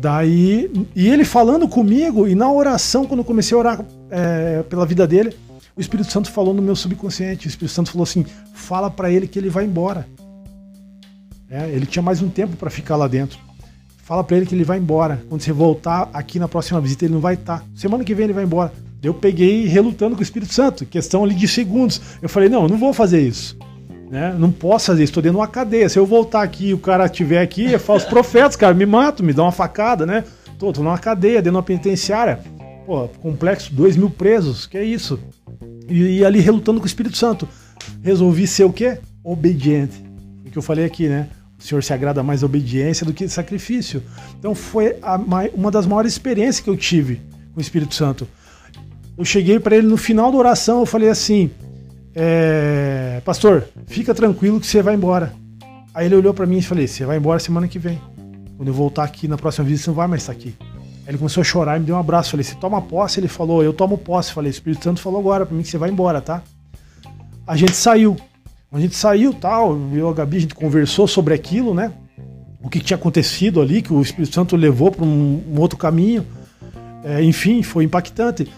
Daí, e ele falando comigo, e na oração, quando eu comecei a orar é, pela vida dele, o Espírito Santo falou no meu subconsciente. O Espírito Santo falou assim: fala para ele que ele vai embora. É, ele tinha mais um tempo para ficar lá dentro. Fala para ele que ele vai embora. Quando você voltar aqui na próxima visita, ele não vai estar. Tá. Semana que vem ele vai embora. Eu peguei relutando com o Espírito Santo, questão ali de segundos. Eu falei: não, eu não vou fazer isso. Né? Não posso fazer isso, estou dentro de uma cadeia. Se eu voltar aqui e o cara estiver aqui, é falso profetas, cara, me mato, me dá uma facada, né? Tô, tô numa cadeia, dentro de uma penitenciária. Pô, complexo, dois mil presos, que é isso? E, e ali relutando com o Espírito Santo. Resolvi ser o quê? Obediente. O que eu falei aqui, né? O Senhor se agrada mais a obediência do que sacrifício. Então foi a, uma das maiores experiências que eu tive com o Espírito Santo. Eu cheguei para ele no final da oração, eu falei assim: é, Pastor, fica tranquilo que você vai embora. Aí ele olhou para mim e falei: Você vai embora semana que vem. Quando eu voltar aqui na próxima visita, você não vai mais estar aqui. Ele começou a chorar e me deu um abraço. Falei: Você toma posse? Ele falou: Eu tomo posse. Falei: O Espírito Santo falou agora para mim que você vai embora, tá? A gente saiu. A gente saiu, tal, eu e a Gabi, a gente conversou sobre aquilo, né? O que tinha acontecido ali, que o Espírito Santo levou para um, um, outro caminho. É, enfim, foi impactante.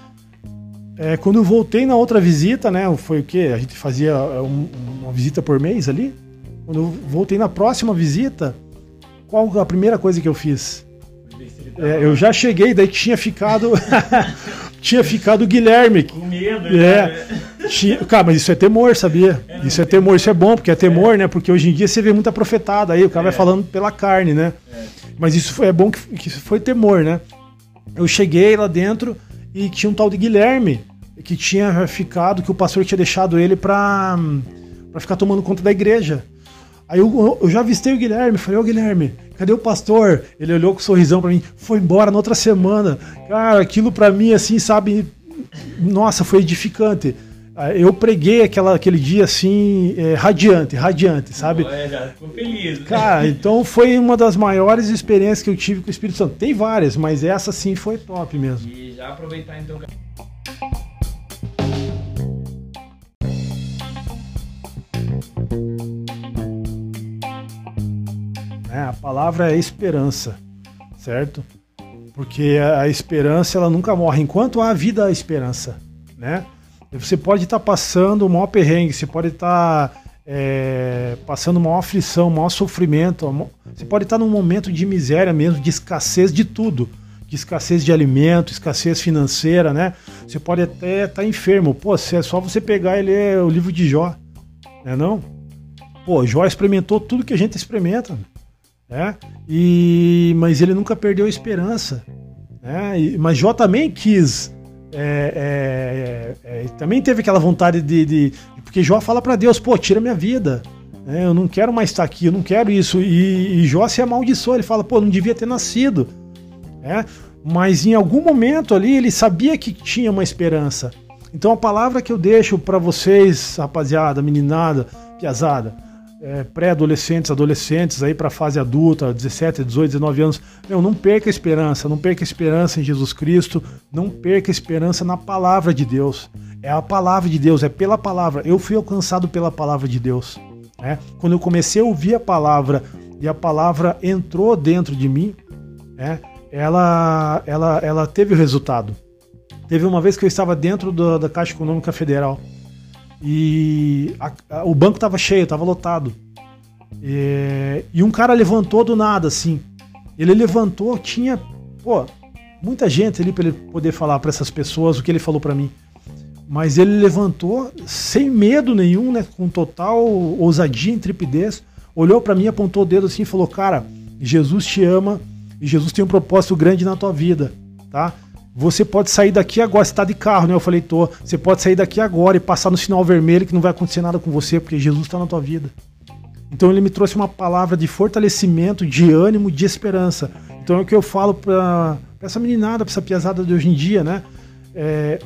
É, quando eu voltei na outra visita, né? Foi o quê? A gente fazia é, um, uma visita por mês ali. Quando eu voltei na próxima visita, qual a primeira coisa que eu fiz? É, eu já cheguei, daí tinha ficado. tinha ficado o Guilherme. Com medo, é, né? Tinha, cara, mas isso é temor, sabia? É, isso é temor, isso é bom, porque é temor, é. né? Porque hoje em dia você vê muita profetada aí, o cara vai é. falando pela carne, né? É. Mas isso foi, é bom que, que foi temor, né? Eu cheguei lá dentro e tinha um tal de Guilherme que tinha ficado, que o pastor tinha deixado ele para ficar tomando conta da igreja. Aí eu, eu já avistei o Guilherme, falei, ô Guilherme, cadê o pastor? Ele olhou com um sorrisão para mim, foi embora na outra semana. Cara, aquilo para mim, assim, sabe, nossa, foi edificante. Eu preguei aquela, aquele dia assim, é, radiante, radiante, sabe? Já ficou feliz. Cara, então foi uma das maiores experiências que eu tive com o Espírito Santo. Tem várias, mas essa sim foi top mesmo. E já aproveitar então. Palavra é esperança, certo? Porque a esperança ela nunca morre. Enquanto há vida, há esperança, né? Você pode estar tá passando o maior perrengue, você pode estar tá, é, passando maior aflição, maior sofrimento, você pode estar tá num momento de miséria mesmo, de escassez de tudo, de escassez de alimento, escassez financeira, né? Você pode até estar enfermo. Pô, é só você pegar e ler o livro de Jó, né não? Pô, Jó experimentou tudo que a gente experimenta, né? E mas ele nunca perdeu a esperança, né? E, mas Jó também quis é, é, é, também teve aquela vontade de, de porque Jó fala para Deus, pô, tira minha vida. É, eu não quero mais estar aqui, eu não quero isso. E, e Jó se amaldiçoa, ele fala, pô, não devia ter nascido. É, mas em algum momento ali ele sabia que tinha uma esperança. Então a palavra que eu deixo para vocês, rapaziada, meninada, piazada, é, pré-adolescentes, adolescentes aí para a fase adulta, 17, 18, 19 anos, meu, não perca a esperança, não perca a esperança em Jesus Cristo, não perca a esperança na palavra de Deus. É a palavra de Deus, é pela palavra. Eu fui alcançado pela palavra de Deus. Né? Quando eu comecei a ouvir a palavra e a palavra entrou dentro de mim, né? ela, ela, ela teve o resultado. Teve uma vez que eu estava dentro da, da Caixa Econômica Federal e a, a, o banco tava cheio, tava lotado. E, e, um cara levantou do nada, assim. Ele levantou, tinha, pô, muita gente ali para ele poder falar para essas pessoas o que ele falou para mim. Mas ele levantou sem medo nenhum, né, com total ousadia e intrepidez, olhou para mim, apontou o dedo assim e falou: "Cara, Jesus te ama e Jesus tem um propósito grande na tua vida, tá? Você pode sair daqui agora, você está de carro, né? Eu falei, tô. Você pode sair daqui agora e passar no sinal vermelho que não vai acontecer nada com você, porque Jesus está na tua vida. Então ele me trouxe uma palavra de fortalecimento, de ânimo, de esperança. Então é o que eu falo para essa meninada, para essa piazada de hoje em dia, né? É,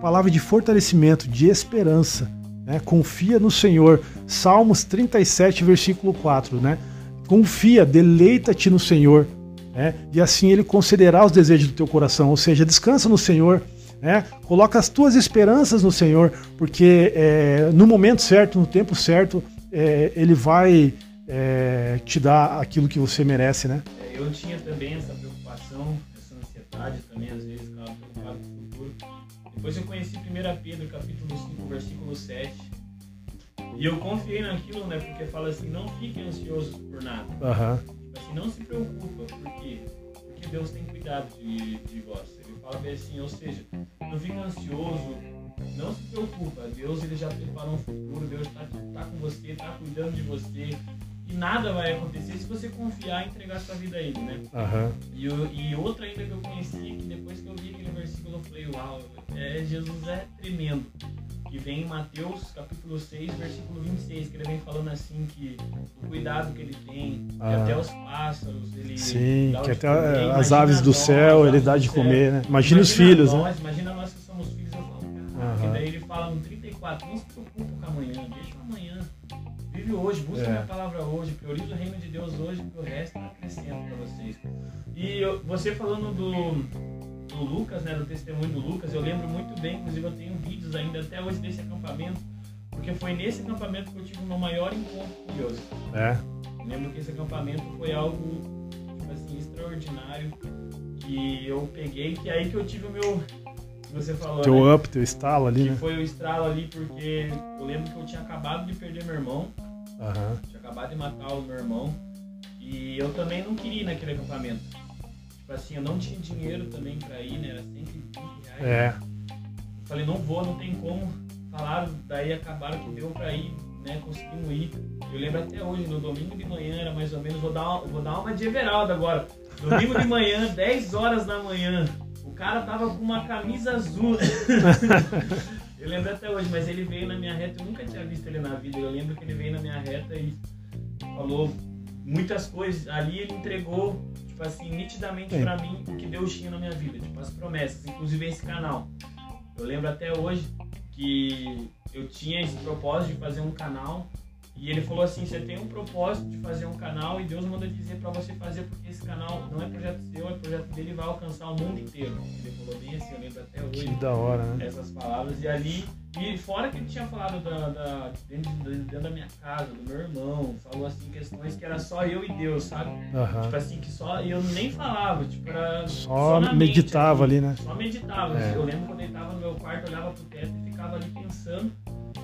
palavra de fortalecimento, de esperança. Né? Confia no Senhor. Salmos 37, versículo 4, né? Confia, deleita-te no Senhor né? e assim ele concederá os desejos do teu coração. Ou seja, descansa no Senhor, né? coloca as tuas esperanças no Senhor, porque é, no momento certo, no tempo certo, é, ele vai é, te dar aquilo que você merece. Né? É, eu tinha também essa preocupação, essa ansiedade também, às vezes, estava preocupado com o futuro. Depois eu conheci 1 Pedro, capítulo 5, versículo 7. E eu confiei naquilo, né? Porque fala assim, não fique ansioso por nada. Uhum assim, não se preocupa, por quê? Porque Deus tem cuidado de, de vós. Ele fala bem assim, ou seja, não fica ansioso, não se preocupa. Deus ele já preparou um futuro, Deus está tá com você, está cuidando de você. Que nada vai acontecer se você confiar e entregar sua vida a Ele, né? Aham. E, eu- e outra ainda que eu conheci, que depois que eu vi aquele versículo, eu falei, uau, é, Jesus é tremendo. Que vem em Mateus capítulo 6, versículo 26, que ele vem falando assim que o cuidado que ele tem, que Ah. até os pássaros, ele Sim, que até comer, as imagina aves do nós, céu as ele dá de céu. comer, né? Imagina os filhos, né? nós, Imagina nós que somos filhos, eu falo, cara, e daí ele fala no 34, não se preocupa com amanhã, deixa amanhã. Vive hoje, busca É. minha palavra hoje, prioriza o reino de Deus hoje, que o resto está crescendo para vocês. E eu- você falando do, do Lucas, né, do testemunho do Lucas, eu lembro muito bem, inclusive eu tenho vídeos ainda até hoje desse acampamento, porque foi nesse acampamento que eu tive o meu maior encontro com Deus. É. Eu lembro que esse acampamento foi algo tipo assim, extraordinário que eu peguei, que é aí que eu tive o meu. Você falou, né? Teu up, teu estalo ali, Que né? foi o estralo ali, porque eu lembro que eu tinha acabado de perder meu irmão, Aham. tinha acabado de matar o meu irmão, e eu também não queria ir naquele acampamento. Tipo assim, eu não tinha dinheiro também pra ir, né? Era 120 reais. É. Falei, não vou, não tem como. Falaram, daí acabaram que deu pra ir, né? Conseguimos ir. Eu lembro até hoje, no domingo de manhã, era mais ou menos, vou dar uma, vou dar uma de Everaldo agora. Domingo de manhã, 10 horas da manhã. O cara tava com uma camisa azul. eu lembro até hoje, mas ele veio na minha reta, eu nunca tinha visto ele na vida. Eu lembro que ele veio na minha reta e falou muitas coisas. Ali ele entregou, tipo assim, nitidamente pra mim o que Deus tinha na minha vida, tipo as promessas, inclusive esse canal. Eu lembro até hoje que eu tinha esse propósito de fazer um canal e ele falou assim: você tem um propósito de fazer um canal e Deus manda dizer pra você fazer porque esse canal não é projeto seu, é projeto dele e vai alcançar o mundo inteiro. Ele falou bem assim, eu lembro até hoje Que da hora, né? essas palavras e ali e fora que ele tinha falado da, da- dentro, de- dentro da minha casa do meu irmão falou assim questões que era só eu e Deus sabe Aham. tipo assim que só eu nem falava tipo era Só mente, meditava assim. ali, né? só meditava É. eu lembro quando eu tava no meu quarto olhava pro teto e ficava ali pensando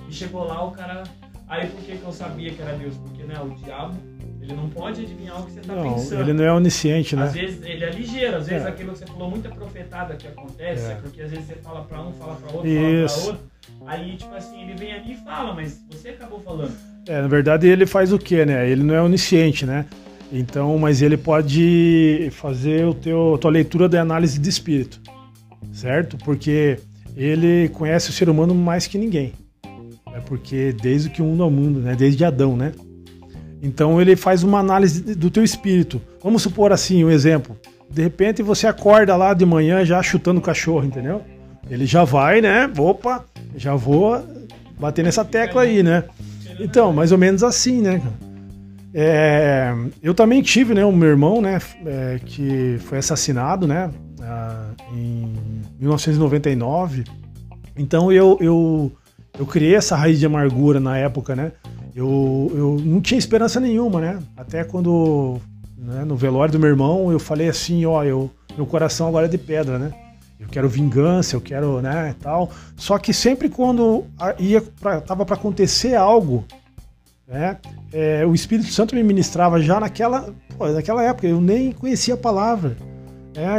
e chegou lá o cara aí por que que eu sabia que era Deus porque né o diabo ele não pode adivinhar o que você tá Não, pensando ele não é onisciente, às né? vezes ele é ligeiro, às vezes É. aquilo que você falou, muita profetada que acontece, É. porque às vezes você fala pra um, fala pra outro, Isso. fala pra outro. Aí, tipo assim, ele vem ali e fala, mas você acabou falando. É, na verdade ele faz o quê, né? Ele não é onisciente, né? Então, mas ele pode fazer o teu, a tua leitura da análise de espírito, certo? Porque ele conhece o ser humano mais que ninguém. Porque desde que o mundo é o mundo, né? Desde Adão, né? Então ele faz uma análise do teu espírito. Vamos supor assim, um exemplo. De repente você acorda lá de manhã já chutando o cachorro, entendeu? Ele já vai, né? Opa, já vou bater nessa tecla aí, né? Então, mais ou menos assim, né? É, eu também tive, né, o meu irmão, né, é, que foi assassinado, né, ah, em 1999. Então eu, eu, eu criei essa raiz de amargura na época, né? Eu, eu não tinha esperança nenhuma, né? Até quando, né, no velório do meu irmão, eu falei assim, ó, eu, meu coração agora é de pedra, né? Eu quero vingança, eu quero, né, tal. Só que sempre quando ia pra, tava para acontecer algo, né, é, o Espírito Santo me ministrava já naquela, pô, naquela época. Eu nem conhecia a palavra,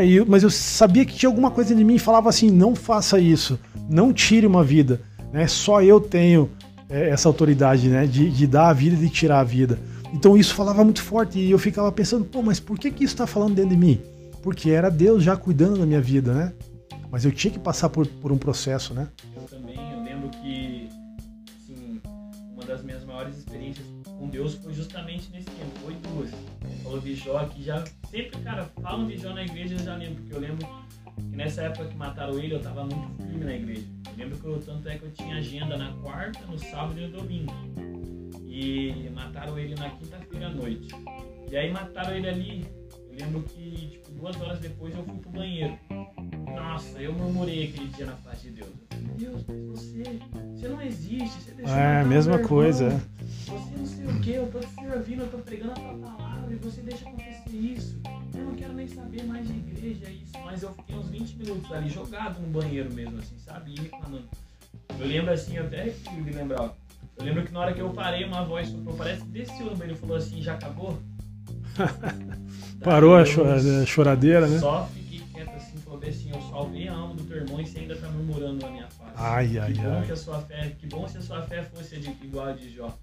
eu- mas eu sabia que tinha alguma coisa de mim e falava assim: não faça isso, não tire uma vida, né? Só eu tenho é, essa autoridade, né, de, de dar a vida e de tirar a vida. Então isso falava muito forte e eu ficava pensando, pô, mas por que que isso está falando dentro de mim? Porque era Deus já cuidando da minha vida, né? Mas eu tinha que passar por, por um processo, né? Eu também, eu lembro que, assim, uma das minhas maiores experiências com Deus foi justamente nesse tempo, foi duas. Falou de Jó aqui, já, sempre, cara, falam de Jó na igreja, eu já lembro, porque eu lembro que nessa época que mataram ele, eu tava muito firme na igreja. Eu lembro que eu, tanto é que eu tinha agenda na quarta, no sábado e no domingo. E mataram ele na quinta-feira à noite. E aí mataram ele ali, lembro que, tipo, duas horas depois eu fui pro banheiro. Nossa, eu murmurei aquele dia na face de Deus. Eu falei, Deus, mas você, você não existe, você deixou É, mesma coisa. é. Você não sei o que, eu tô te servindo, eu tô pregando a tua palavra e você deixa acontecer isso. Eu não quero nem saber mais de igreja, é isso. Mas eu fiquei uns 20 minutos ali jogado no banheiro mesmo, assim, sabe? E reclamando. Eu lembro assim, eu até de lembrar. Eu lembro que na hora que eu parei, uma voz soprou, parece que desceu no banheiro e falou assim, já acabou? Parou a a choradeira, né? Só fiquei quieto assim, falou bem assim, eu salvei a alma do teu irmão e você ainda tá murmurando na minha face. Ai, ai, que bom ai. que a sua fé, que bom se a sua fé fosse de, igual a de Jó.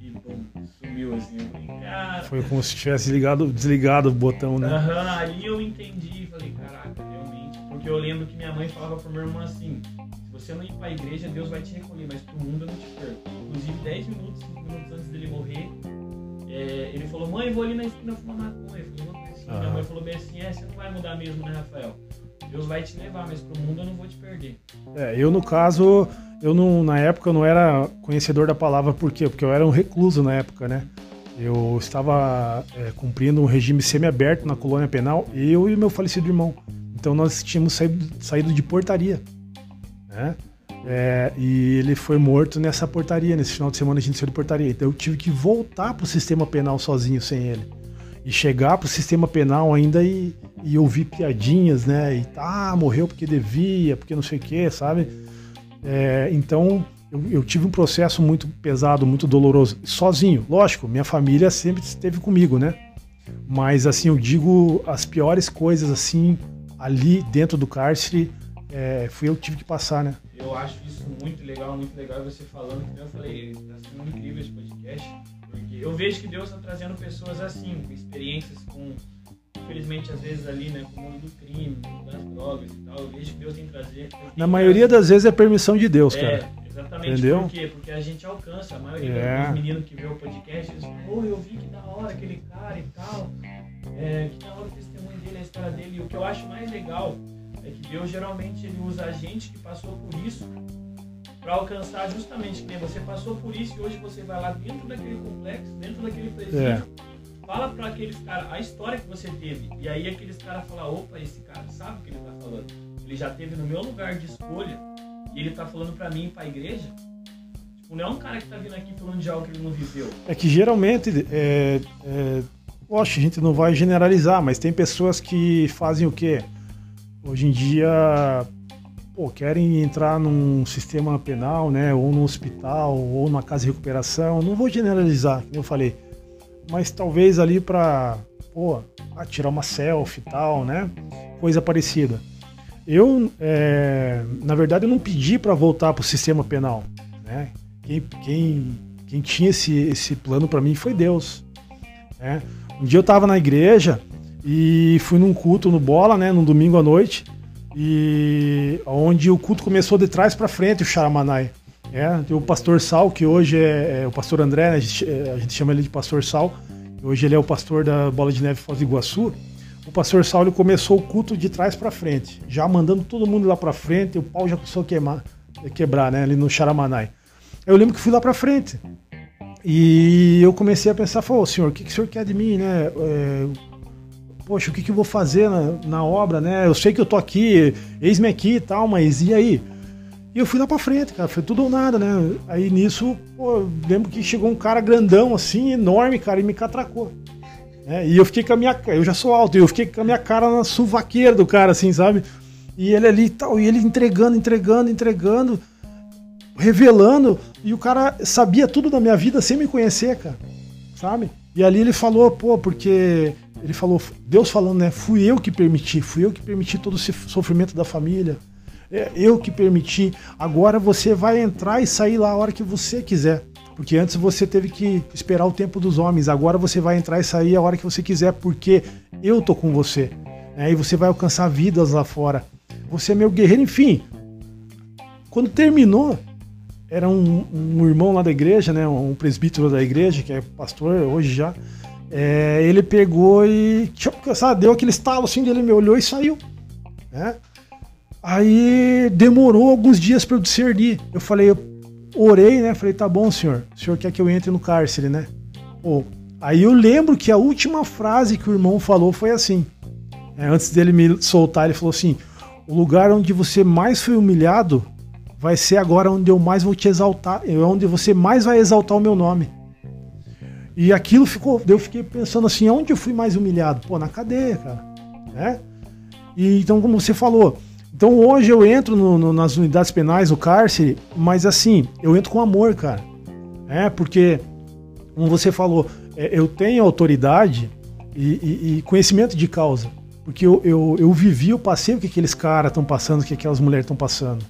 E bom, sumiu assim. Eu falei, cara. Foi como se tivesse ligado, desligado o botão, né? Aham, ali eu entendi falei, caraca, realmente. Porque eu lembro que minha mãe falava pro meu irmão assim: se você não ir pra igreja, Deus vai te recolher, mas pro mundo eu não te perco. Inclusive, 10 minutos, 5 minutos antes dele morrer, é, ele falou: mãe, vou ali na esquina fumar maconha. Eu falei, "Vamos assim. Minha Aham. mãe falou bem assim: é, você não vai mudar mesmo, né, Rafael? Deus vai te levar, mas pro mundo eu não vou te perder. É, eu, no caso, eu não, na época eu não era conhecedor da palavra, por quê? Porque eu era um recluso na época, né? Eu estava é, cumprindo um regime semiaberto na colônia penal, eu e meu falecido irmão. Então nós tínhamos saído, saído de portaria, né? É, e ele foi morto nessa portaria, nesse final de semana a gente saiu de portaria. Então eu tive que voltar pro sistema penal sozinho, sem ele. E chegar pro sistema penal ainda e, e ouvir piadinhas, né? E tá, morreu porque devia, porque não sei o que, sabe? É, então eu, eu tive um processo muito pesado, muito doloroso, sozinho. Lógico, minha família sempre esteve comigo, né? Mas assim, eu digo as piores coisas assim ali dentro do cárcere, é, fui eu que tive que passar, né? Eu acho isso muito legal, muito legal você falando, que eu falei, tá sendo incrível esse podcast, porque eu vejo que Deus está trazendo pessoas assim, com experiências com, infelizmente, às vezes ali, né, com o mundo do crime, das drogas e tal, eu vejo que Deus tem que trazer... Na maioria das vezes é permissão de Deus, É, cara. exatamente. Entendeu? Por quê? Porque a gente alcança, a maioria É. dos meninos que vê o podcast, eles falam, "Ô, eu vi que da hora aquele cara e tal, é, que da hora o testemunho dele, a história dele. E o que eu acho mais legal é que Deus geralmente ele usa a gente que passou por isso para alcançar justamente que você passou por isso e hoje você vai lá dentro daquele complexo, dentro daquele presídio, É. fala para aqueles caras a história que você teve. E aí aqueles caras falam, opa, esse cara sabe o que ele tá falando. Ele já teve no meu lugar de escolha e ele tá falando para mim ir pra igreja. Tipo, não é um cara que tá vindo aqui falando de algo que ele não viveu. É que geralmente, é, é, lógico, a gente não vai generalizar, mas tem pessoas que fazem o quê? Hoje em dia, pô, querem entrar num sistema penal, né? Ou num hospital, ou numa casa de recuperação. Não vou generalizar, como eu falei. Mas talvez ali pra, pô, tirar uma selfie e tal, né? Coisa parecida. Eu, é, na verdade, eu não pedi para voltar pro sistema penal, né? Quem, quem, quem tinha esse, esse plano para mim foi Deus. Né? Um dia eu estava na igreja e fui num culto no Bola, né, num domingo à noite, e onde o culto começou de trás para frente, o Charamanai. É, tem o pastor Sal, que hoje é, é o pastor André, né, a, gente, é, a gente chama ele de pastor Sal, hoje ele é o pastor da Bola de Neve Foz do Iguaçu. O pastor Sal ele começou o culto de trás para frente, já mandando todo mundo lá para frente, o pau já começou a queimar, quebrar, né, ali no Charamanai. Eu lembro que fui lá para frente. E eu comecei a pensar, falou, senhor, o que, que o senhor quer de mim, né? É, poxa, o que, que eu vou fazer na, na obra, né? Eu sei que eu tô aqui, eis-me aqui e tal, mas e aí? E eu fui lá pra frente, cara, foi tudo ou nada, né? Aí nisso, pô, lembro que chegou um cara grandão, assim, enorme, cara, e me catracou. né? E eu fiquei com a minha. Eu já sou alto, e eu fiquei com a minha cara na suvaqueira do cara, assim, sabe? E ele ali e tal, e ele entregando, entregando, entregando, revelando, e o cara sabia tudo da minha vida sem me conhecer, cara, sabe? E ali ele falou, pô, porque. Ele falou, Deus falando, né? Fui eu que permiti, fui eu que permiti todo esse sofrimento da família. É eu que permiti. Agora você vai entrar e sair lá a hora que você quiser. Porque antes você teve que esperar o tempo dos homens. Agora você vai entrar e sair a hora que você quiser, porque eu tô com você. É, e você vai alcançar vidas lá fora. Você é meu guerreiro, enfim. Quando terminou, era um, um irmão lá da igreja, né? Um presbítero da igreja, que é pastor hoje já. É, ele pegou e sabe, deu aquele estalo assim, ele me olhou e saiu. Né? Aí demorou alguns dias para eu discernir. Eu falei, eu orei, né? Falei, tá bom, senhor. O senhor quer que eu entre no cárcere, né? Pô, aí eu lembro que a última frase que o irmão falou foi assim. É, antes dele me soltar, ele falou assim: o lugar onde você mais foi humilhado vai ser agora onde eu mais vou te exaltar, é onde você mais vai exaltar o meu nome. E aquilo ficou, eu fiquei pensando assim, onde eu fui mais humilhado? Pô, na cadeia, cara. Né? E então, como você falou, então hoje eu entro no, no, nas unidades penais, no cárcere, mas assim, eu entro com amor, cara. É, porque, como você falou, é, eu tenho autoridade e, e, e, conhecimento de causa. Porque eu, eu, eu vivi, eu passei o que aqueles caras estão passando, o que aquelas mulheres estão passando.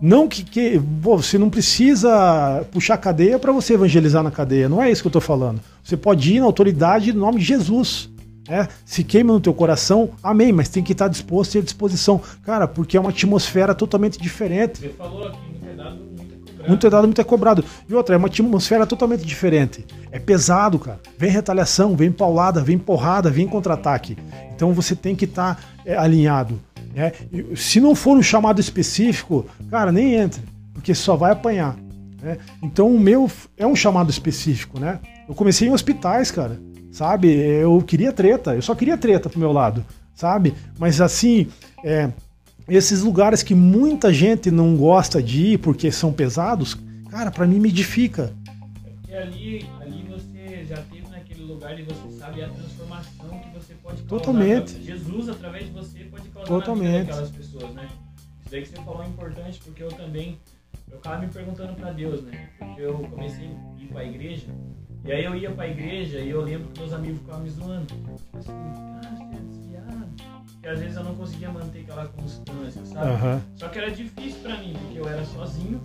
Não que, que você não precisa puxar cadeia para você evangelizar na cadeia. Não é isso que eu estou falando. Você pode ir na autoridade no nome de Jesus. É, se queima no teu coração, amém, mas tem que estar disposto e à disposição. Cara, porque é uma atmosfera totalmente diferente. Você falou aqui, muito é dado, muito é cobrado. Muito é dado, muito é cobrado. E outra, é uma atmosfera totalmente diferente. É pesado, cara. Vem retaliação, vem paulada, vem porrada, vem contra-ataque. Então você tem que estar é, alinhado. Né? Se não for um chamado específico, cara, nem entre, porque só vai apanhar. Né? Então o meu é um chamado específico, né? Eu comecei em hospitais, cara sabe? Eu queria treta, eu só queria treta pro meu lado, sabe? Mas assim, é, esses lugares que muita gente não gosta de ir porque são pesados, cara, para mim me edifica. É porque ali, ali você já teve naquele lugar e você sabe a transformação que você pode causar. Totalmente. Jesus, através de você, causar Totalmente. daquelas pessoas, né? Isso daí que você falou é importante, porque eu também, eu ficava me perguntando para Deus, né? Porque eu comecei a ir para a igreja e aí eu ia pra igreja e eu lembro que meus amigos ficavam me zoando. Tipo assim, cara, você é desviado. E às vezes eu não conseguia manter aquela constância, sabe? Uhum. Só que era difícil pra mim, porque eu era sozinho.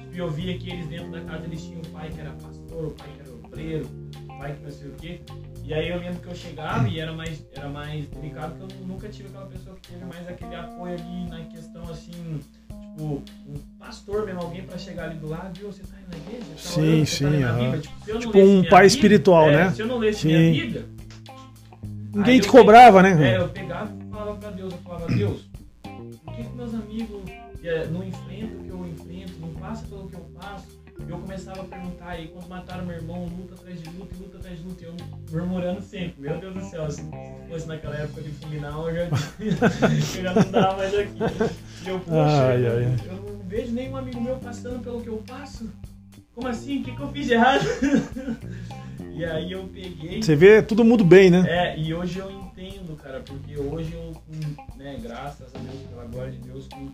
Tipo, eu via que eles dentro da casa eles tinham o pai que era pastor, o pai que era obreiro, o pai que não sei o quê. E aí eu lembro que eu chegava e era mais, era mais delicado, porque eu nunca tive aquela pessoa que teve mais aquele apoio ali na questão assim tipo, um pastor mesmo, alguém para chegar ali do lado, viu, você tá na igreja? Tá sim, orando, sim. tá Uhum. Tipo, tipo um pai Bíblia, espiritual, é, né? Se eu não lesse sim. minha Bíblia. Ninguém te cobrava, pegava, né? É, eu pegava e falava pra Deus, eu falava, Deus, por que, que meus amigos é, não enfrentam o que eu enfrento, não passam pelo que eu passo? Eu começava a perguntar aí, quando mataram meu irmão, luta atrás de luta, luta atrás de luta, e eu murmurando sempre, meu Deus do céu, se fosse naquela época de fulminar, eu já, eu já não dava mais aqui. E eu, poxa, Ai, eu, ai, ai. eu não vejo nenhum amigo meu passando pelo que eu passo. Como assim? O que, que eu fiz de errado? e aí eu peguei. Você vê todo mundo bem, né? É, e hoje eu entendo, cara, porque hoje eu, né, graças a Deus, pela glória de Deus, com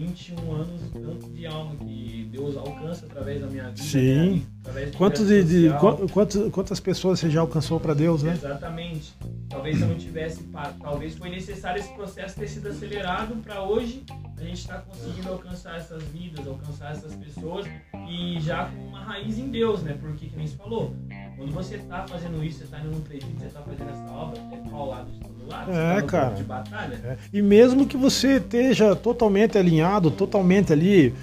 21 anos, tanto de alma que Deus alcança através da minha vida. Sim. Projeto de, de- social. qu- quantos- quantas pessoas você já alcançou para Deus, né? Exatamente. Talvez eu não tivesse, talvez foi necessário esse processo ter sido acelerado para hoje a gente estar conseguindo alcançar essas vidas, alcançar essas pessoas e já com uma raiz em Deus, né? Porque que nem se falou, quando você tá fazendo isso, você tá indo num presídio, você tá fazendo essa obra, é paulado de todo lado, É, tá no cara. de batalha. É. E mesmo que você esteja totalmente alinhado, totalmente ali,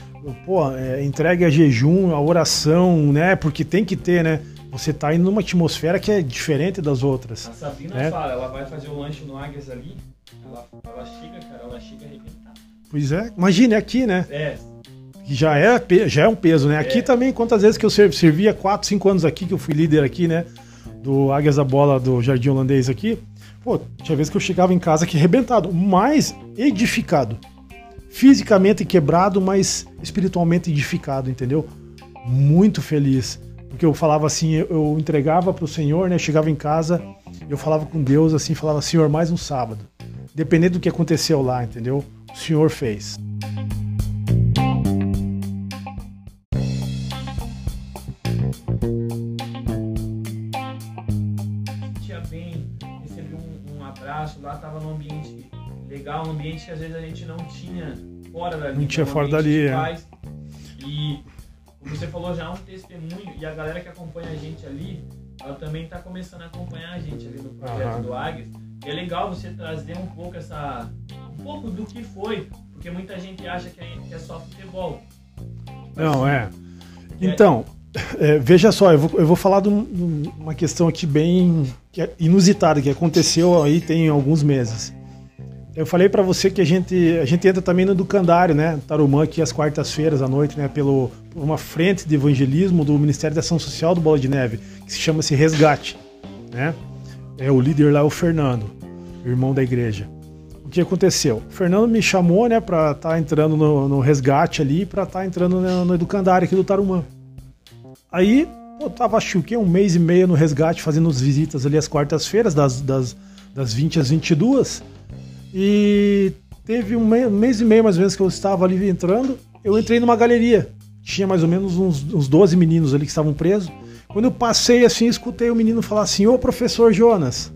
pô, é, entregue a jejum, a oração, né? Porque tem que ter, né? Você tá indo numa atmosfera que é diferente das outras. A Sabrina É. fala, ela vai fazer o lanche no Águias ali, ela, ela chega, cara, ela chega arrebentada. Pois é, imagine aqui, né? É, Que já é, já é um peso, né? Aqui É. também, quantas vezes que eu ser- servia, 4, 5 anos aqui, que eu fui líder aqui, né? Do Águias da Bola do Jardim Holandês aqui. Pô, tinha vezes que eu chegava em casa aqui arrebentado, mas edificado. Fisicamente quebrado, mas espiritualmente edificado, entendeu? Muito feliz. Porque eu falava assim, eu, entregava pro Senhor, né? Chegava em casa, eu falava com Deus assim, falava, Senhor, mais um sábado. Dependendo do que aconteceu lá, entendeu? O Senhor fez. Ambiente que às vezes a gente não tinha fora dali. Não tinha um fora dali, é. E como você falou, já é um testemunho, e a galera que acompanha a gente ali, ela também tá começando a acompanhar a gente ali no projeto Aham. do Águias. E é legal você trazer um pouco essa. um pouco do que foi, porque muita gente acha que é, que é só futebol. Não, é. Então, é, veja só, eu vou, eu vou falar de um- uma questão aqui bem é inusitada, que aconteceu aí tem alguns meses. Eu falei pra você que a gente, a gente entra também no Ducandário, né? Tarumã, aqui às quartas-feiras à noite, né? Pelo, uma frente de evangelismo do Ministério da Ação Social do Bola de Neve, que se chama-se Resgate, né? É, o líder lá é o Fernando, irmão da igreja. O que aconteceu? O Fernando me chamou, né, pra estar entrando no, no resgate ali, pra estar entrando no, no educandário aqui do Tarumã. Aí, pô, tava acho que um mês e meio no resgate, fazendo as visitas ali às quartas-feiras, das, das, das 20 às 22. E teve um mês e meio mais ou menos que eu estava ali entrando, eu entrei numa galeria. Tinha mais ou menos uns, uns 12 meninos ali que estavam presos. Quando eu passei assim, escutei o menino falar assim: Ô professor Jonas.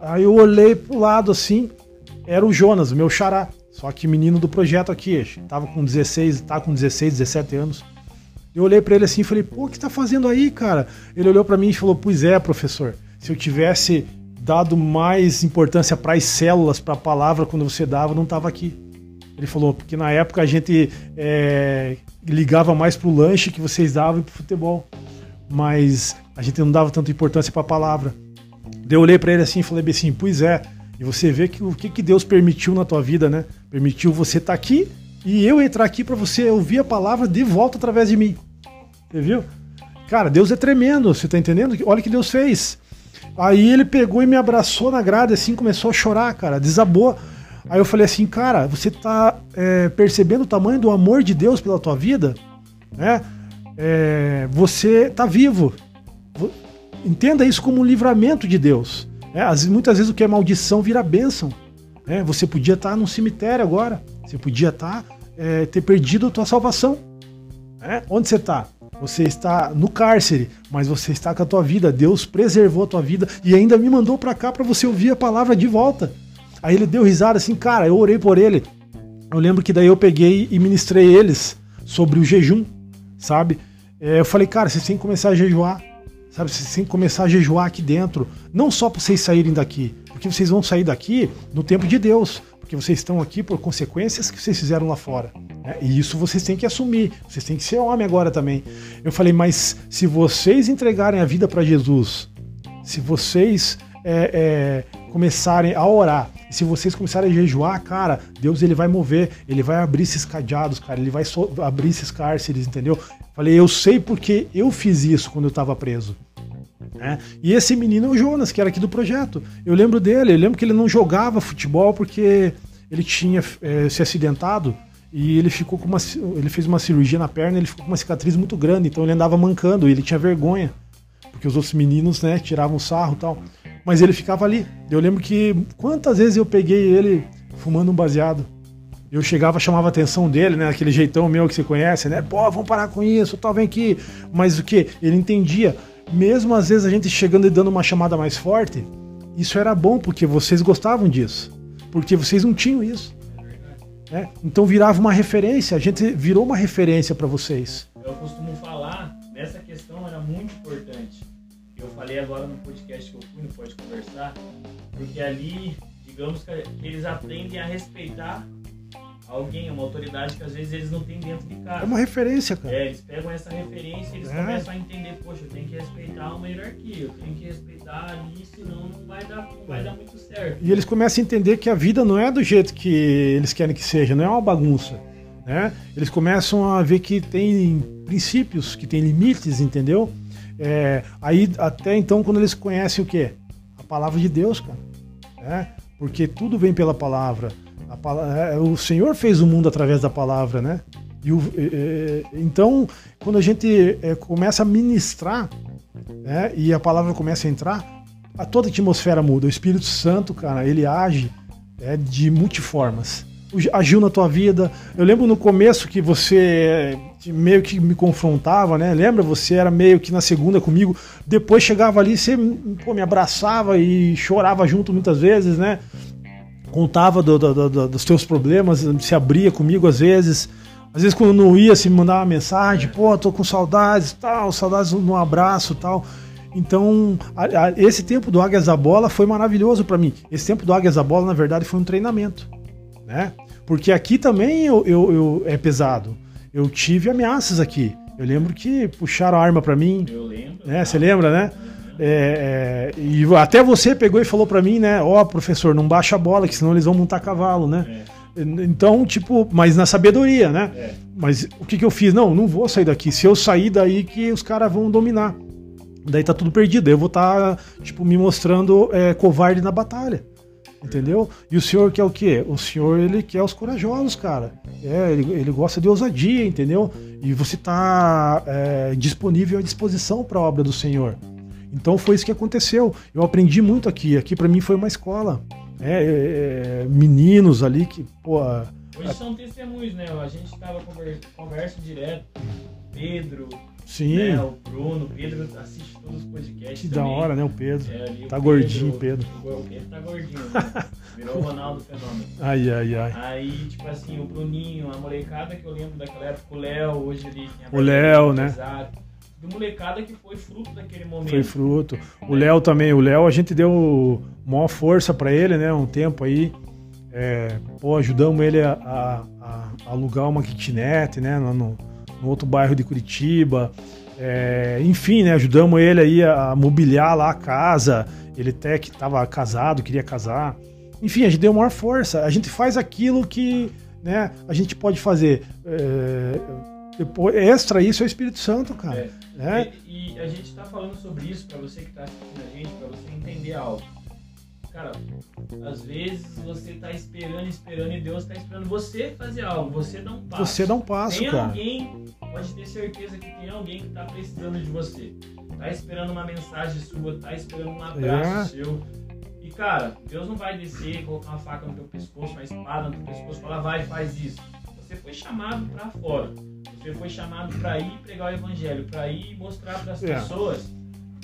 Aí eu olhei pro lado assim, era o Jonas, meu xará. Só que menino do projeto aqui, tava com 16, tá com 16, 17 anos. Eu olhei para ele assim e falei: "Pô, o que tá fazendo aí, cara?" Ele olhou para mim e falou: "Pois é, professor. Se eu tivesse dado mais importância para as células, para a palavra quando você dava, não tava aqui." Ele falou: "Porque na época a gente é, ligava mais pro lanche que vocês davam e pro futebol, mas a gente não dava tanta importância para a palavra." Eu olhei para ele assim e falei assim: "Pois é." E você vê que o que, que Deus permitiu na tua vida, né? Permitiu você estar tá aqui e eu entrar aqui para você ouvir a palavra de volta através de mim. Você viu? Cara, Deus é tremendo, você tá entendendo? Olha o que Deus fez. Aí ele pegou e me abraçou na grade, assim, começou a chorar, cara, desabou. Aí eu falei assim, cara, você tá é, percebendo o tamanho do amor de Deus pela tua vida? Né? É, você tá vivo. Entenda isso como um livramento de Deus. É, muitas vezes o que é maldição vira bênção. É, você podia estar num cemitério agora. Você podia estar, é, ter perdido a tua salvação. É, onde você está? Você está no cárcere, mas você está com a tua vida. Deus preservou a tua vida e ainda me mandou para cá para você ouvir a palavra de volta. Aí ele deu risada assim, cara, eu orei por ele. Eu lembro que daí eu peguei e ministrei eles sobre o jejum, sabe? É, eu falei, cara, vocês têm que começar a jejuar. Sabe, vocês têm que começar a jejuar aqui dentro. Não só para vocês saírem daqui, porque vocês vão sair daqui no tempo de Deus. Porque vocês estão aqui por consequências que vocês fizeram lá fora. Né? E isso vocês têm que assumir. Vocês têm que ser homem agora também. Eu falei, mas se vocês entregarem a vida para Jesus, se vocês é, é, começarem a orar, se vocês começarem a jejuar, cara, Deus ele vai mover, ele vai abrir esses cadeados, cara, ele vai so abrir esses cárceres, entendeu? Falei, eu sei porque eu fiz isso quando eu estava preso. É. E esse menino é o Jonas, que era aqui do projeto. Eu lembro dele, eu lembro que ele não jogava futebol porque ele tinha é, se acidentado e ele ficou com uma. Ele fez uma cirurgia na perna, ele ficou com uma cicatriz muito grande, então ele andava mancando e ele tinha vergonha. Porque os outros meninos, né, tiravam sarro tal. Mas ele ficava ali. Eu lembro que quantas vezes eu peguei ele fumando um baseado. Eu chegava, chamava a atenção dele, né? Aquele jeitão meu que você conhece, né? Pô, vamos parar com isso, tal, vem aqui. Mas o que? Ele entendia. Mesmo às vezes a gente chegando e dando uma chamada mais forte, isso era bom porque vocês gostavam disso. Porque vocês não tinham isso. Né? Então virava uma referência, a gente virou uma referência para vocês. Eu costumo falar, nessa questão era muito importante. Eu falei agora no podcast que eu fui, no Pode Conversar, porque ali, digamos que eles aprendem a respeitar alguém, uma autoridade que às vezes eles não têm dentro de casa. É uma referência, cara. É, eles pegam essa referência e eles é. começam a entender, poxa, eu tenho que respeitar uma hierarquia, eu tenho que respeitar ali, senão não vai dar, não vai dar muito certo. E eles começam a entender que a vida não é do jeito que eles querem que seja, não é uma bagunça. Né? Eles começam a ver que tem princípios, que tem limites, entendeu? É, aí até então quando eles conhecem o que? A palavra de Deus, cara. Né? Porque tudo vem pela palavra. Palavra, é, o Senhor fez o mundo através da palavra, né? E o, é, então, quando a gente é, começa a ministrar né, e a palavra começa a entrar, a toda a atmosfera muda. O Espírito Santo, cara, ele age é, de multiformas. Agiu na tua vida. Eu lembro no começo que você meio que me confrontava, né? Lembra? Você era meio que na segunda comigo. Depois chegava ali, você pô, me abraçava e chorava junto muitas vezes, né? Contava do, do, do, dos teus problemas, se abria comigo às vezes. Às vezes quando não ia, se me mandava uma mensagem, pô, tô com saudades, tal, saudades no abraço, tal. Então, a, a, esse tempo do Águias da Bola foi maravilhoso para mim. Esse tempo do Águias da Bola, na verdade, foi um treinamento, né? Porque aqui também eu, eu, eu é pesado. Eu tive ameaças aqui. Eu lembro que puxaram a arma para mim. Eu lembro. Né? Você lembra, né? É, é, e até você pegou e falou para mim, né? Ó, oh, professor, não baixa a bola, que senão eles vão montar cavalo, né? É. Então, tipo, mas na sabedoria, né? É. Mas o que, que eu fiz? Não, não vou sair daqui. Se eu sair daí, que os caras vão dominar. Daí tá tudo perdido. Daí eu vou estar, tá, tipo, me mostrando é, covarde na batalha. Entendeu? E o senhor quer o quê? O senhor, ele quer os corajosos, cara. É, ele, ele gosta de ousadia, entendeu? E você tá disponível à disposição para a obra do Senhor. Então foi isso que aconteceu. Eu aprendi muito aqui. Aqui para mim foi uma escola. É, é, é, meninos ali que, pô. Hoje são testemunhos, né? A gente tava conversa, conversa direto. Pedro, Sim. Né, o Bruno, o Pedro assiste todos os podcasts. Que também. da hora, né? O Pedro. É, tá o gordinho, Pedro. O Pedro tá gordinho. Né? Virou o Ronaldo Fenômeno. Ai, ai, ai. Aí, tipo assim, o Bruninho, a molecada que eu lembro daquela época, o Léo, hoje ele tem a O Léo, né? Exato. Do molecada que foi fruto daquele momento. Foi fruto. O Léo também, o Léo a gente deu maior força pra ele, né? Um tempo aí. É, pô, ajudamos ele a, a- a alugar uma kitnet, né? No, no- no outro bairro de Curitiba. É, enfim, né? Ajudamos ele aí a mobiliar lá a casa. Ele até que estava casado, queria casar. Enfim, a gente deu maior força. A gente faz aquilo que né, a gente pode fazer. É, depois, extra isso é o Espírito Santo, cara. É. né? E, e a gente tá falando sobre isso pra você que tá assistindo a gente, pra você entender algo. Cara, às vezes você tá esperando, esperando e Deus tá esperando você fazer algo, você dá um passo. Você dá um passo, Tem cara. alguém, pode ter certeza que tem alguém que tá precisando de você. Tá esperando uma mensagem sua, tá esperando um abraço seu. E cara, Deus não vai descer, colocar uma faca no teu pescoço, uma espada no teu pescoço falar, vai, faz isso. Você foi chamado pra fora. Você foi chamado pra ir pregar o evangelho, pra ir mostrar para as É. pessoas,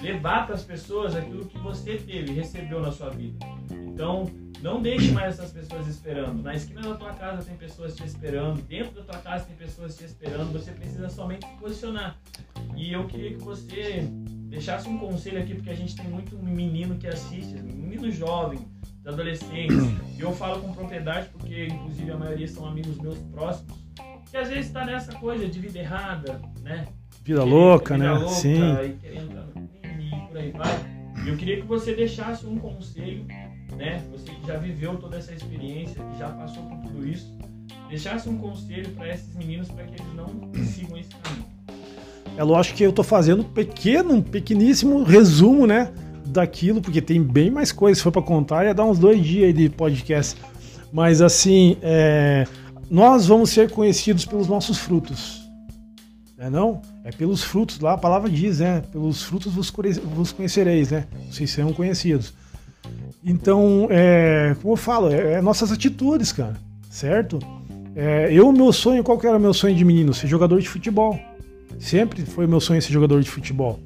levar para as pessoas aquilo que você teve, recebeu na sua vida. Então, não deixe mais essas pessoas esperando. Na esquina da tua casa tem pessoas te esperando, dentro da tua casa tem pessoas te esperando. Você precisa somente se posicionar. E eu queria que você deixasse um conselho aqui, porque a gente tem muito menino que assiste, menino jovem, adolescentes. E eu falo com propriedade, porque inclusive a maioria são amigos meus próximos, que às vezes está nessa coisa de vida errada, né? Vida louca, vida né? louca, Sim. E crime e por aí vai. E eu queria que você deixasse um conselho, né? Você que já viveu toda essa experiência, que já passou por tudo isso, deixasse um conselho para esses meninos para que eles não sigam esse caminho. É lógico que eu tô fazendo um pequeno, um pequeníssimo resumo, né? Daquilo, porque tem bem mais coisas. Se for para contar, ia dar uns dois dias aí de podcast. Mas assim, é, nós vamos ser conhecidos pelos nossos frutos. É não? É pelos frutos, lá a palavra diz, né? Pelos frutos vos, conhe- vos conhecereis, né? Vocês serão conhecidos. Então, é, como eu falo, é, é nossas atitudes, cara, certo? É, eu, meu sonho, qual que era meu sonho de menino? Ser jogador de futebol. Sempre foi meu sonho ser jogador de futebol.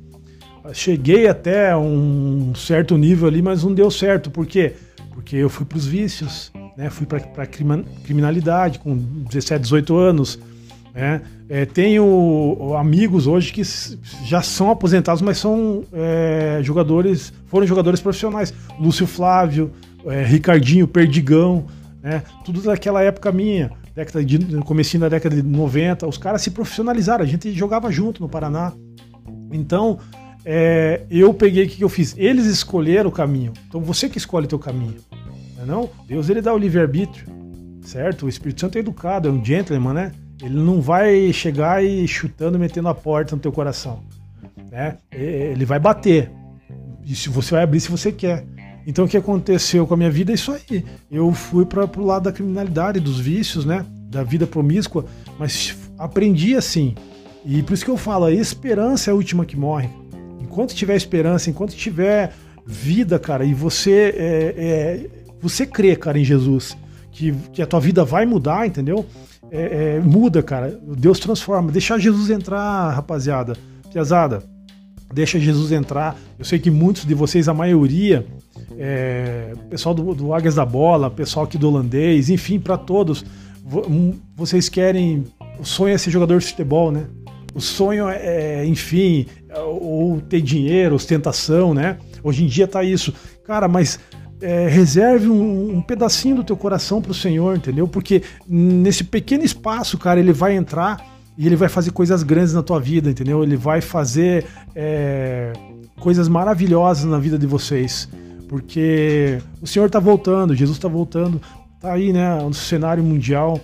Cheguei até um certo nível ali, mas não deu certo. Por quê? Porque eu fui para os vícios, né? fui para a criminalidade com 17, 18 anos. Né? É, tenho amigos hoje que já são aposentados, mas são é, jogadores, foram jogadores profissionais. Lúcio Flávio, é, Ricardinho, Perdigão, né? tudo daquela época minha, década de, no comecinho da década de 90. Os caras se profissionalizaram, a gente jogava junto no Paraná. Então, é, eu peguei o que, que eu fiz. Eles escolheram o caminho. Então você que escolhe o teu caminho. Não é não? Deus ele dá o livre-arbítrio. Certo? O Espírito Santo é educado, é um gentleman, né? Ele não vai chegar e chutando, metendo a porta no teu coração. Né? Ele vai bater. E se você vai abrir se você quer. Então o que aconteceu com a minha vida é isso aí. Eu fui para o lado da criminalidade, dos vícios, né? Da vida promíscua, mas aprendi assim. E por isso que eu falo, a esperança é a última que morre. Enquanto tiver esperança, enquanto tiver vida, cara, e você é, é, você crê, cara, em Jesus, que, que a tua vida vai mudar, entendeu? É, é, muda, cara. Deus transforma. Deixar Jesus entrar, rapaziada. Piazada, deixa Jesus entrar. Eu sei que muitos de vocês, a maioria, é, pessoal do, do Águias da Bola, pessoal aqui do holandês, enfim, para todos, vo- um, vocês querem. O sonho é ser jogador de futebol, né? O sonho é, enfim, ou ter dinheiro, ostentação, né? Hoje em dia tá isso. Cara, mas é, reserve um, um pedacinho do teu coração pro Senhor, entendeu? Porque nesse pequeno espaço, cara, ele vai entrar e ele vai fazer coisas grandes na tua vida, entendeu? Ele vai fazer é, coisas maravilhosas na vida de vocês. Porque o Senhor tá voltando, Jesus tá voltando, tá aí, né, no cenário mundial.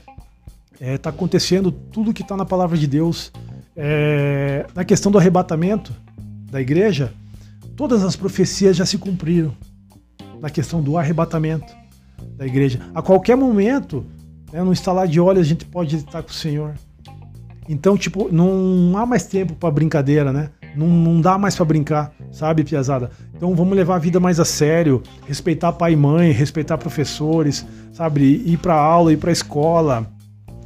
É, tá acontecendo tudo que tá na palavra de Deus. É, na questão do arrebatamento da igreja, todas as profecias já se cumpriram na questão do arrebatamento da igreja. A qualquer momento, né, no instalar de olhos, a gente pode estar com o Senhor. Então, tipo, não há mais tempo para brincadeira, né? Não, não dá mais para brincar, sabe, Piazada? Então vamos levar a vida mais a sério, respeitar pai e mãe, respeitar professores, sabe? Ir para aula, ir para escola,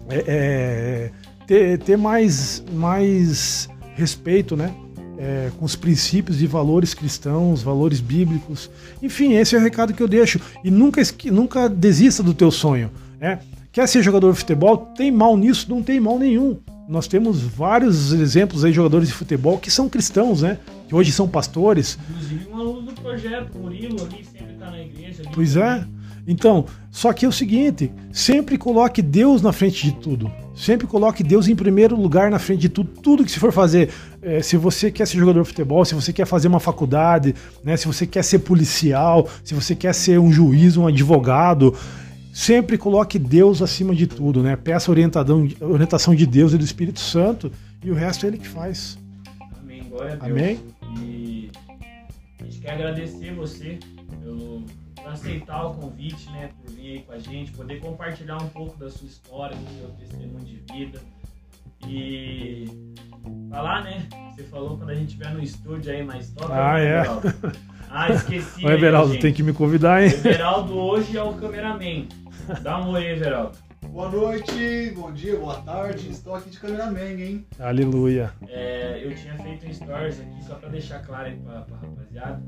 é, é, ter, ter mais, mais respeito, né? é, com os princípios e valores cristãos, valores bíblicos. Enfim, esse é o recado que eu deixo. E nunca, nunca desista do teu sonho. Né? Quer ser jogador de futebol? Tem mal nisso? Não tem mal nenhum. Nós temos vários exemplos aí de jogadores de futebol que são cristãos, né? Que hoje são pastores. Inclusive um aluno do projeto, Murilo, ali sempre está na igreja. Ali pois é. Então, só que é o seguinte, sempre coloque Deus na frente de tudo. Sempre coloque Deus em primeiro lugar na frente de tudo. Tudo que se for fazer, é, se você quer ser jogador de futebol, se você quer fazer uma faculdade, né, se você quer ser policial, se você quer ser um juiz, um advogado, sempre coloque Deus acima de tudo, né? Peça orientação, orientação de Deus e do Espírito Santo e o resto é Ele que faz. Amém. Glória a Deus. Amém. E a gente quer agradecer você pelo, por aceitar o convite, né? Por vir aí com a gente, poder compartilhar um pouco da sua história, do seu testemunho de vida. E falar, né? Você falou quando a gente estiver no estúdio aí mais top. Ah, é. Ah, esqueci. O Everaldo aí, tem que me convidar, hein? O Everaldo hoje é o cameraman. Dá um oi, Everaldo. Boa noite, bom dia, boa tarde. Estou aqui de cameraman, hein? Aleluia. É, eu tinha feito um stories aqui só pra deixar claro aí pra, rapaziada.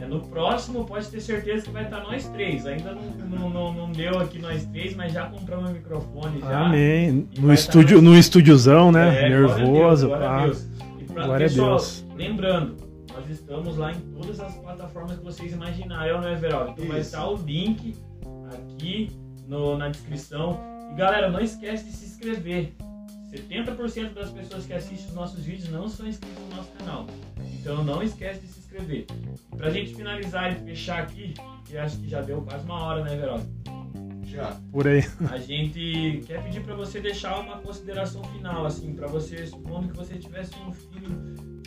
É, no próximo pode ter certeza que vai estar nós três. Ainda não, não, não, não deu aqui nós três, mas já compramos o microfone já. Amém. No vai estúdio, estar no estúdiozão, né? É, Nervoso. Glória a pá. Deus. Glória a Deus. E pra, Glória a pessoal, Deus. lembrando, nós estamos lá em todas as plataformas que vocês imaginarem, não é, Everaldo? Então vai Isso. estar o link aqui no, na descrição. E galera, não esquece de se inscrever. 70% das pessoas que assistem os nossos vídeos não são inscritos no nosso canal. Então não esquece de se inscrever. E pra gente finalizar e fechar aqui, que acho que já deu quase uma hora, né, Everaldo? Já. Por aí. A gente quer pedir para você deixar uma consideração final, assim, para você, supondo que você tivesse um filho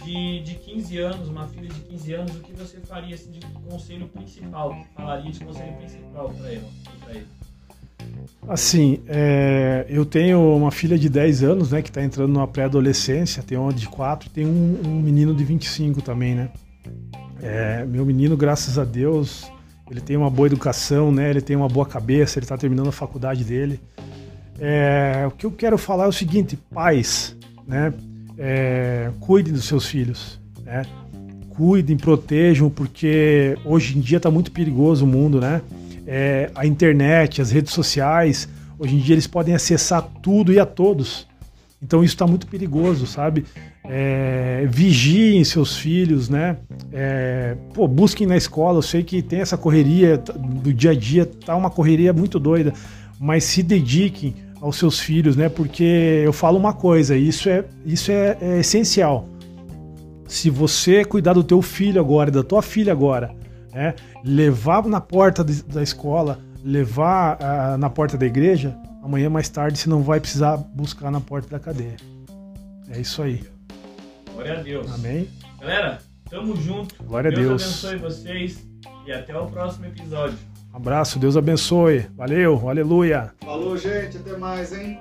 de, de 15 anos, uma filha de 15 anos, o que você faria assim, de conselho principal? Falaria de conselho principal para ela, para ele? Assim, é, eu tenho uma filha de 10 anos, né, que está entrando na pré-adolescência, tem uma de 4 tem um, um menino de 25 também, né. É, meu menino, graças a Deus, ele tem uma boa educação, né, ele tem uma boa cabeça, ele está terminando a faculdade dele. É, o que eu quero falar é o seguinte, pais, né, é, cuidem dos seus filhos, né, cuidem, protejam, porque hoje em dia está muito perigoso o mundo, né, é, a internet, as redes sociais, hoje em dia eles podem acessar tudo e a todos. Então isso está muito perigoso, sabe? É, vigiem seus filhos, né? É, pô, busquem na escola. Eu sei que tem essa correria do dia a dia, tá uma correria muito doida, mas se dediquem aos seus filhos, né? Porque eu falo uma coisa, isso é, isso é, é essencial. Se você cuidar do teu filho agora, da tua filha agora, né? levar na porta de- da escola, levar ah, na porta da igreja, amanhã mais tarde você não vai precisar buscar na porta da cadeia. É isso aí. Glória a Deus. Amém? Galera, tamo junto. Glória a Deus Deus. abençoe vocês e até o próximo episódio. Abraço, Deus abençoe. Valeu, aleluia. Falou, gente. Até mais, hein?